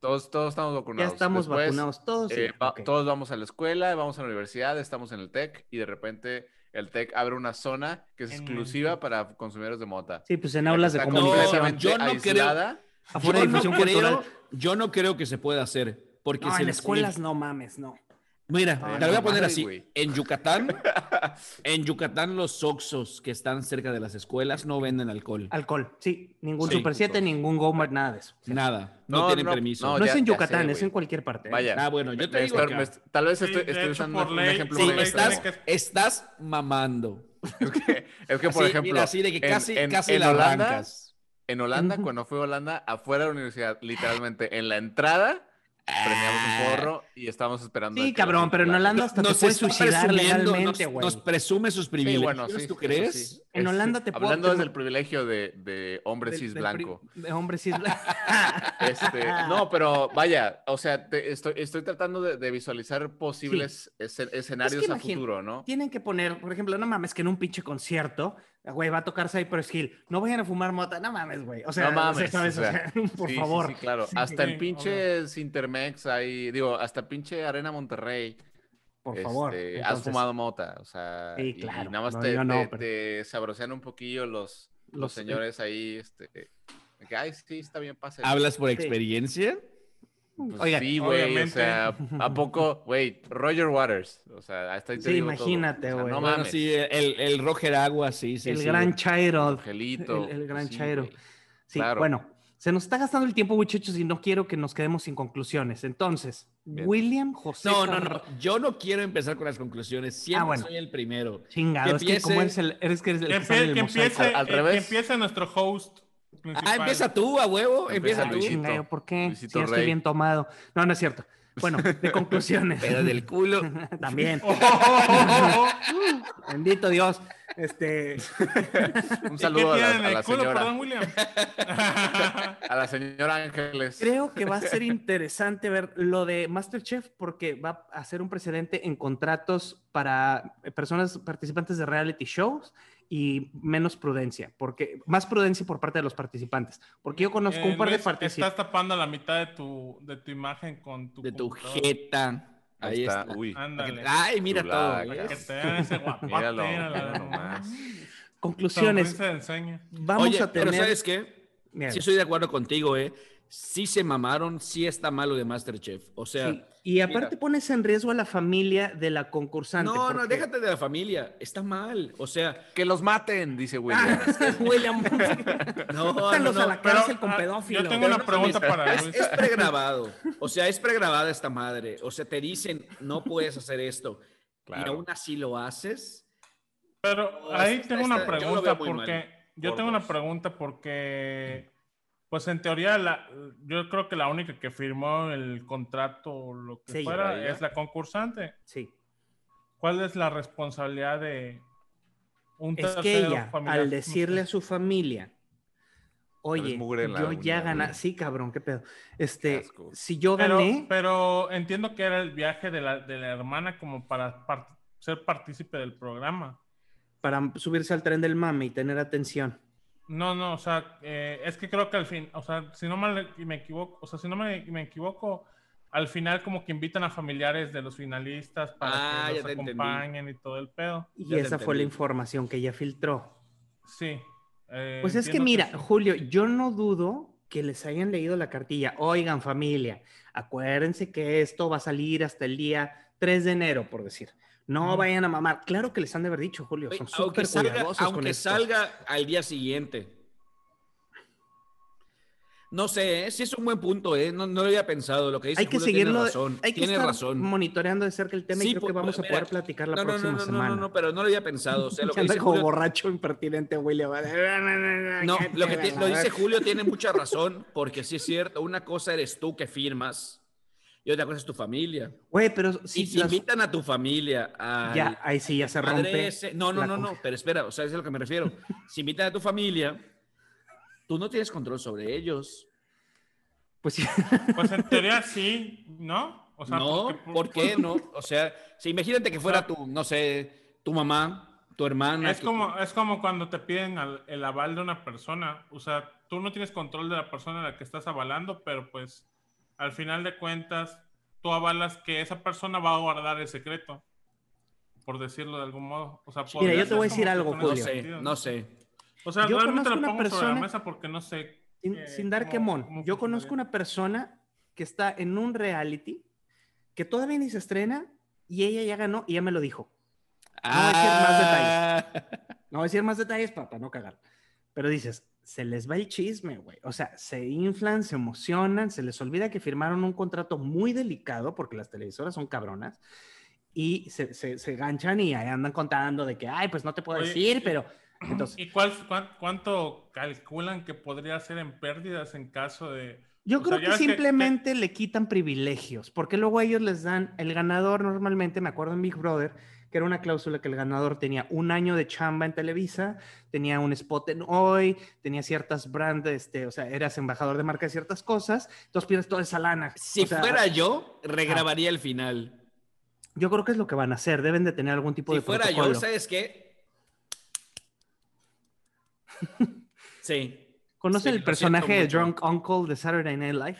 Todos, todos estamos Ya vacunados. estamos Después, vacunados todos. sí, eh, va-. Todos vamos a la escuela, vamos a la universidad, estamos en el TEC y de repente el TEC abre una zona que es En exclusiva para consumidores de mota. Sí, pues en aulas de comunicación. yo no creo- aislada. Afuera Yo de no, creo, yo no creo que se pueda hacer. Porque No, se en les- escuelas no mames, no. Mira, Ah, te lo voy a no poner así. güey. En Yucatán, en Yucatán los Oxos que están cerca de las escuelas no venden alcohol. Alcohol, sí. Ningún Sí. Super 7, ningún Gomart, nada de eso. Nada. No, No, tienen no, permiso. no, no es en Yucatán, sé, es en cualquier parte. Vaya. Ah, bueno, yo te Me digo acá. tal vez estoy, de estoy hecho, usando por un ley- ejemplo Sí, estás, estás mamando. Es que, es que, por Así, ejemplo, mira, así de que en- casi, en- casi en la Holanda, arrancas. En Holanda, cuando fui a Holanda, afuera de la universidad, literalmente en la entrada, prendíamos un porro y estábamos esperando. Sí, cabrón, pero en. Holanda hasta te Nos puedes está suicidar legalmente, güey. nos presume sus privilegios. Sí, bueno, sí. ¿Tú crees? sí. En Holanda te puedo- Hablando te- desde el privilegio de, de hombre Del- cis del blanco. De hombre cis blanco. Este, no, pero vaya, o sea, te- estoy, estoy tratando de, de visualizar posibles escen- escenarios a futuro, ¿no? Tienen que poner, por ejemplo, no mames, que en un pinche concierto, güey, va a tocar Cypress Hill. No vayan a fumar mota, no mames, güey. O sea, No mames, ¿sabes? o O sea, sea, por Sí, favor. Sí, claro. Sí, hasta sí, el pinche Intermex ahí, digo, hasta el pinche Arena Monterrey. Por favor. este, has Entonces, fumado mota, o sea, Sí, y- y claro. nada más No, te, no, te- pero- te sabrosean un poquillo los, los, Los- señores ahí, este, ay, sí, está bien, pasa. ¿Hablas por Sí. experiencia? Pues Oigan, sí, güey, o obviamente. sea, ¿a poco? Güey, Roger Waters, o sea, hasta ahí te Sí, digo imagínate, O sea, güey. No Bueno, mames. sí, el, el Roger Agua, sí, sí. el sí. gran Chairo. Angelito. El, el gran sí, Chairo. güey. Sí, claro. bueno, se nos está gastando el tiempo, muchachos, y no quiero que nos quedemos sin conclusiones. Entonces, Bien. William José. No, no, no. Yo no quiero empezar con las conclusiones. Siempre Ah, bueno. soy el primero. Chingado, Que es que como eres el, eres que eres el Que, que que empiece, Al eh, revés. que empiece nuestro host principal. Ah, empieza tú, a huevo. Empieza Empieza tú. Luisito. Chinga, ¿yo ¿por qué? Luisito Si ya estoy Rey. bien tomado. No, no es cierto. Bueno, de conclusiones. Pero del culo. También. Oh, oh, oh, oh. Bendito Dios. Este, Un ¿Y saludo a la, a la culo, señora. perdón, William? A la señora Ángeles. creo que va a ser interesante ver lo de Masterchef porque va a ser un precedente en contratos para personas participantes de reality shows y menos prudencia, porque más prudencia por parte de los participantes, porque yo conozco Eh, un par de participantes. Estás tapando la mitad de tu, de tu imagen con tu De tu jeta. Ahí está. Uy. Ándale. Ay, mira todo. que te vean ese. Míralo, nomás. Conclusiones. Vamos Oye, a tener. pero ¿sabes qué? Mira, Sí estoy de acuerdo contigo, ¿eh? Sí se mamaron, sí está malo de Masterchef. O sea, sí, Y aparte mira. pones en riesgo a la familia de la concursante. no, no, déjate de la familia. Está mal. O sea, Que los maten, dice William. Es es William. no, no, no. a la Pero, cárcel con ah, pedófilos. yo tengo una pregunta para es, Luis. es pregrabado. O sea, es pregrabada esta madre. O sea, te dicen, no puedes hacer esto. Y aún así lo haces. Pero ahí tengo está- una pregunta porque mal. yo Por tengo una pregunta porque pues en teoría la, yo creo que la única que firmó el contrato o lo que Sí, fuera es la concursante. Sí. ¿Cuál es la responsabilidad de un Es que ella, familiar? al decirle a su familia, oye, yo ya gané, sí, cabrón, qué pedo. Este, si yo pero, gané, pero entiendo que era el viaje de la, de la hermana como para par- ser partícipe del programa. para subirse al tren del mame y tener atención. No, no, o sea, eh, es que creo que al fin, o sea, si no mal me equivoco, o sea, si no me, me equivoco, al final como que invitan a familiares de los finalistas para Ah, que los entendí. acompañen y todo el pedo. Y Ya esa fue la información que ella filtró. Sí. eh, Pues es que mira, sí. Julio, yo no dudo que les hayan leído la cartilla. Oigan, familia, acuérdense que esto va a salir hasta el día 3 de enero, por decir. No vayan a mamar. Claro que les han de haber dicho, Julio. Son aunque súper salga, aunque salga al día siguiente. No sé, ¿eh? sí es un buen punto, ¿eh? No, no lo había pensado. Lo que dice Hay que Julio tiene seguirlo. razón. Hay que tiene estar razón. monitoreando de cerca el tema y creo que pues, vamos a poder platicar la no, próxima no, no, semana. No, no, no, pero no lo había pensado. O sea, lo que Anda dice como Julio, borracho impertinente, William. no, lo que lo dice Julio tiene mucha razón, porque sí es cierto. Una cosa eres tú que firmas y otra cosa es tu familia. Güey, pero Si, invitan a tu familia a ya, ahí sí ya se rompe. No, no, no, no, pero espera, o sea, es a lo que me refiero. Si invitan a tu familia, tú no tienes control sobre ellos. Pues sí. Pues en teoría sí, ¿no? O sea, no, porque- ¿por qué no? O sea, si imagínate que fuera tu, no sé, tu mamá, tu hermana. Es que- como, es como cuando te piden al- el aval de una persona. O sea, tú no tienes control de la persona a la que estás avalando, pero pues al final de cuentas, tú avalas que esa persona va a guardar el secreto. Por decirlo de algún modo. O sea, Mira, yo te voy a decir algo, No sé, no sé. O sea, Yo realmente conozco lo una pongo sobre la persona- mesa porque no sé. Sin, eh, sin dar cómo- quemón, cómo yo conozco una persona que está en un reality que todavía ni se estrena y ella ya ganó y ya me lo dijo. voy a decir más Ah, No voy a decir más detalles para, para no cagar. Pero dices, se les va el chisme, güey. O sea, se inflan, se emocionan, se les olvida que firmaron un contrato muy delicado porque las televisoras son cabronas y se, se, se ganchan y ahí andan contando de que, ay, pues no te puedo Oye, decir, y- pero... Entonces, ¿Y cuál, cuán- cuánto calculan que podría ser en pérdidas en caso de... Yo O creo sea, que ves que- simplemente le quitan privilegios, porque luego ellos les dan, el ganador normalmente, me acuerdo en Big Brother, que era una cláusula que el ganador tenía un año de chamba en Televisa, tenía un spot en hoy, tenía ciertas brands, este, o sea, eras embajador de marca de ciertas cosas, entonces pierdes toda esa lana. si O sea, fuera yo, regrabaría el final. Yo creo que es lo que van a hacer, deben de tener algún tipo Si de fuera protocolo. yo, ¿sabes qué? Sí. ¿Conocen Sí, el personaje de. Drunk Uncle de Saturday Night Live?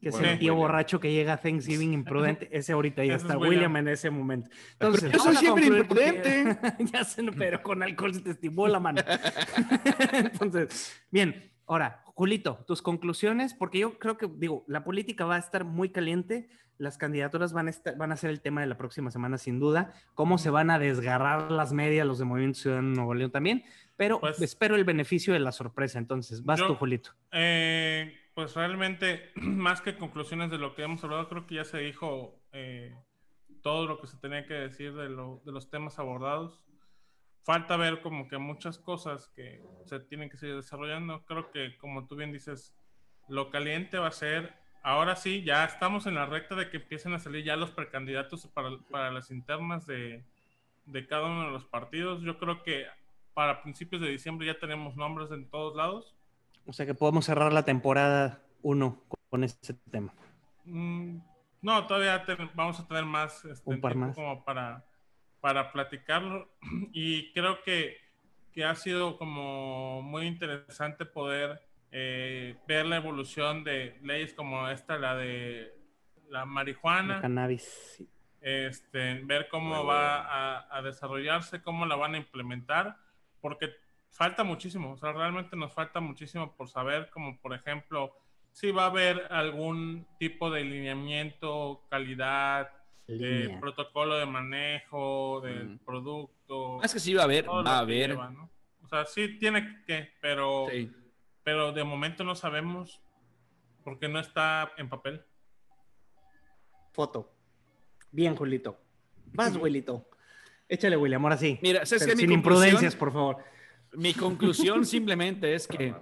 Que es Bueno, el tío William. borracho que llega a Thanksgiving imprudente. Ese ahorita ya Ese es está William. William en ese momento. Entonces, yo soy siempre concluir porque- imprudente. ya sé, pero con alcohol se te estimula, mano. Entonces, bien. Ahora, Julito, tus conclusiones, porque yo creo que, digo, la política va a estar muy caliente, las candidaturas van a, estar, van a ser el tema de la próxima semana, sin duda, cómo se van a desgarrar las medias los de Movimiento Ciudadano Nuevo León también, pero Pues- espero el beneficio de la sorpresa, entonces, vas Yo- tú, Julito. Eh, pues realmente, más que conclusiones de lo que hemos hablado, creo que ya se dijo eh, todo lo que se tenía que decir de, de los temas abordados. Falta ver como que muchas cosas que se tienen que seguir desarrollando. Creo que, como tú bien dices, lo caliente va a ser, ahora sí, ya estamos en la recta de que empiecen a salir ya los precandidatos para, para las internas de, de cada uno de los partidos. Yo creo que para principios de diciembre ya tenemos nombres en todos lados. O sea que podemos cerrar la temporada 1 con este tema. Mm, No, todavía vamos a tener más, este, Un par más. como para, para platicarlo. Y creo que, que ha sido como muy interesante poder eh, ver la evolución de leyes como esta, la de la marihuana, cannabis. sí. este, ver cómo va bueno. a, a desarrollarse, cómo la van a implementar, porque falta muchísimo, o sea, realmente nos falta muchísimo por saber, como por ejemplo, si va a haber algún tipo de lineamiento, calidad, eh, Línea. protocolo de manejo del Mm. producto. Más que sí va a haber, va a haber. lleva, ¿no? O sea, sí tiene que, pero, Sí. pero de momento no sabemos porque no está en papel. Foto. Bien, Julito. Vas, Wilito. Échale, William, ahora sí. Mira, sin imprudencias, por favor. Mi conclusión simplemente es que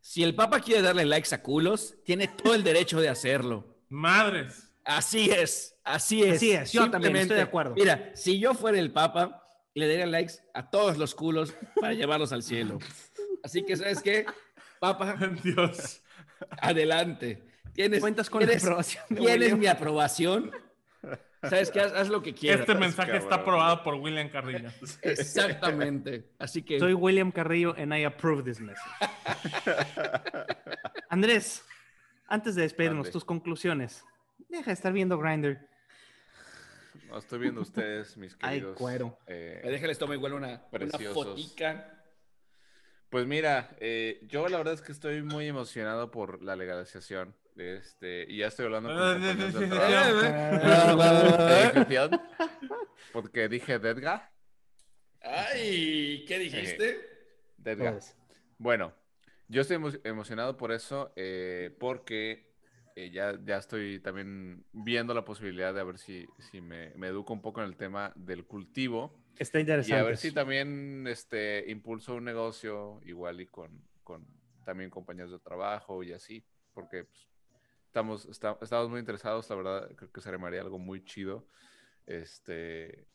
si el Papa quiere darle likes a culos, tiene todo el derecho de hacerlo. Madres. Así es, así es. Así es, yo también estoy de acuerdo. Mira, si yo fuera el Papa, le daría likes a todos los culos para llevarlos al cielo. Así que, ¿sabes qué? Papa, Dios. adelante. Tienes, Cuentas con la tienes- aprobación de tienes William. mi aprobación. ¿Sabes qué? Haz, haz lo que quieras. Este mensaje está aprobado por William Carrillo. Exactamente. Así que Soy William Carrillo and I approve this message. Andrés, antes de despedirnos, tus conclusiones. Deja de estar viendo Grindr. No, estoy viendo ustedes, mis Ay, queridos. cuero. eh, déjales tomar igual una, fotica. Pues mira, eh, yo la verdad es que estoy muy emocionado por la legalización. Este, y ya estoy hablando con compañeros del trabajo. ¿Te dije Fion? Porque dije Dedga. Ay, ¿qué dijiste? Dedga. Todos. Bueno, yo estoy emo- emocionado por eso, eh, porque eh, ya, ya estoy también viendo la posibilidad de a ver si, si me, me educo un poco en el tema del cultivo. Está Y interesante. a ver si también este, impulso un negocio igual y con, con también compañeros de trabajo y así, porque pues, estamos, esta- estamos muy interesados, la verdad, creo que se me algo muy chido este,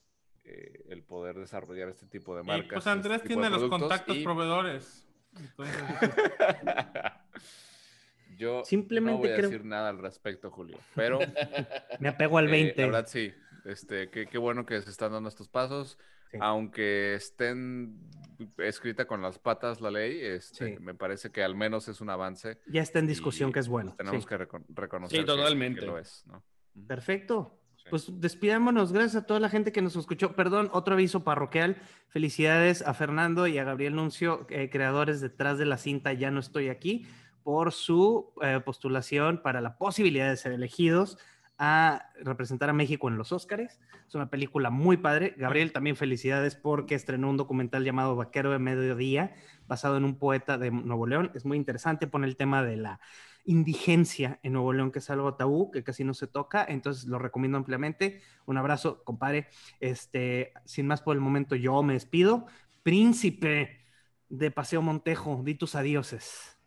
eh, el poder desarrollar este tipo de Y marcas. pues Andrés este tipo tiene de los productos contactos y- proveedores. Entonces, Yo Simplemente no voy a creo- decir nada al respecto, Julio, pero Me apego al Eh, 20. la verdad, sí. Este, qué, qué bueno que se están dando estos pasos. Sí. Aunque estén escrita con las patas la ley, este, Sí. me parece que al menos es un avance. ya está en discusión que es bueno. pues, tenemos sí. que recon- reconocer Sí, que- totalmente. que lo es, ¿no? Perfecto. Pues despidámonos. Gracias a toda la gente que nos escuchó. Perdón, otro aviso parroquial. Felicidades a Fernando y a Gabriel Nuncio, eh, creadores detrás de la cinta Ya no estoy aquí, por su eh, postulación para la posibilidad de ser elegidos a representar a México en los Óscares. Es una película muy padre. Gabriel, también felicidades porque estrenó un documental llamado Vaquero de Mediodía, basado en un poeta de Nuevo León. Es muy interesante, pone el tema de la indigencia en Nuevo León, que es algo tabú, que casi no se toca, entonces lo recomiendo ampliamente. Un abrazo, compadre. Este, sin más por el momento, yo me despido. Príncipe de Paseo Montejo, di tus adioses.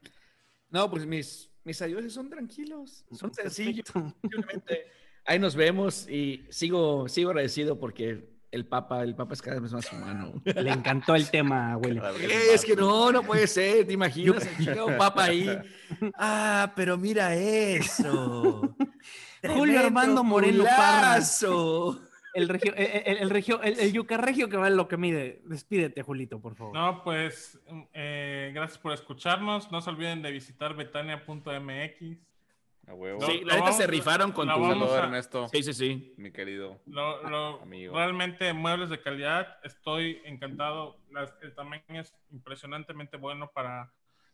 No, pues mis, mis adioses son tranquilos, son sencillos. Ahí nos vemos y sigo, sigo agradecido porque el Papa, el Papa es cada vez más humano. Le encantó el tema, vez Es que no, no puede ser, ¿te imaginas? El Papa ahí. Ah, pero mira eso. Julio Armando Moreno Parra. Parrazo. El regio, el, el- el regio, el, el yuca regio que vale lo que mide. Despídete, Julito, por favor. no, pues eh, gracias por escucharnos. No se olviden de visitar betania.mx. A huevo. Sí, la neta se rifaron con tu... Saludo, a- Ernesto, Sí, sí, sí. mi querido. Lo, lo- Amigo. realmente muebles de calidad. Estoy encantado. Las- el tamaño es impresionantemente bueno para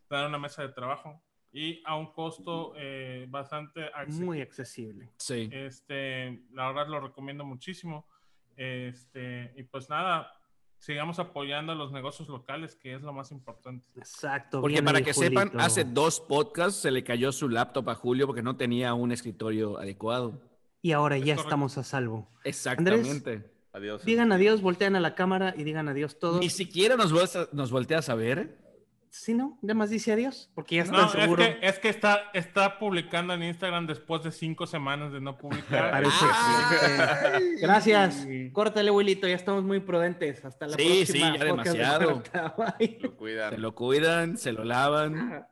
tener una mesa de trabajo y a un costo eh, bastante accesible. Muy accesible. Sí. Este, la verdad lo recomiendo muchísimo. Este, y pues nada, sigamos apoyando a los negocios locales, que es lo más importante. Exacto. Porque para que sepan, Julito. hace dos podcasts se le cayó su laptop a Julio porque no tenía un escritorio adecuado. Y ahora Es ya correcto. estamos a salvo. Exactamente. Adiós. Digan adiós, voltean a la cámara y digan adiós todos. Ni siquiera nos, nos volteas a ver. Sí, ¿no? Nada más dice adiós, porque ya está No, es seguro. que, es que está, está publicando en Instagram después de cinco semanas de no publicar. Parece. Gracias. Córtale, Wilito, ya estamos muy prudentes. Hasta la Sí, próxima. sí, ya podcast de demasiado. Bye. Lo cuidan. Se lo cuidan, se lo lavan.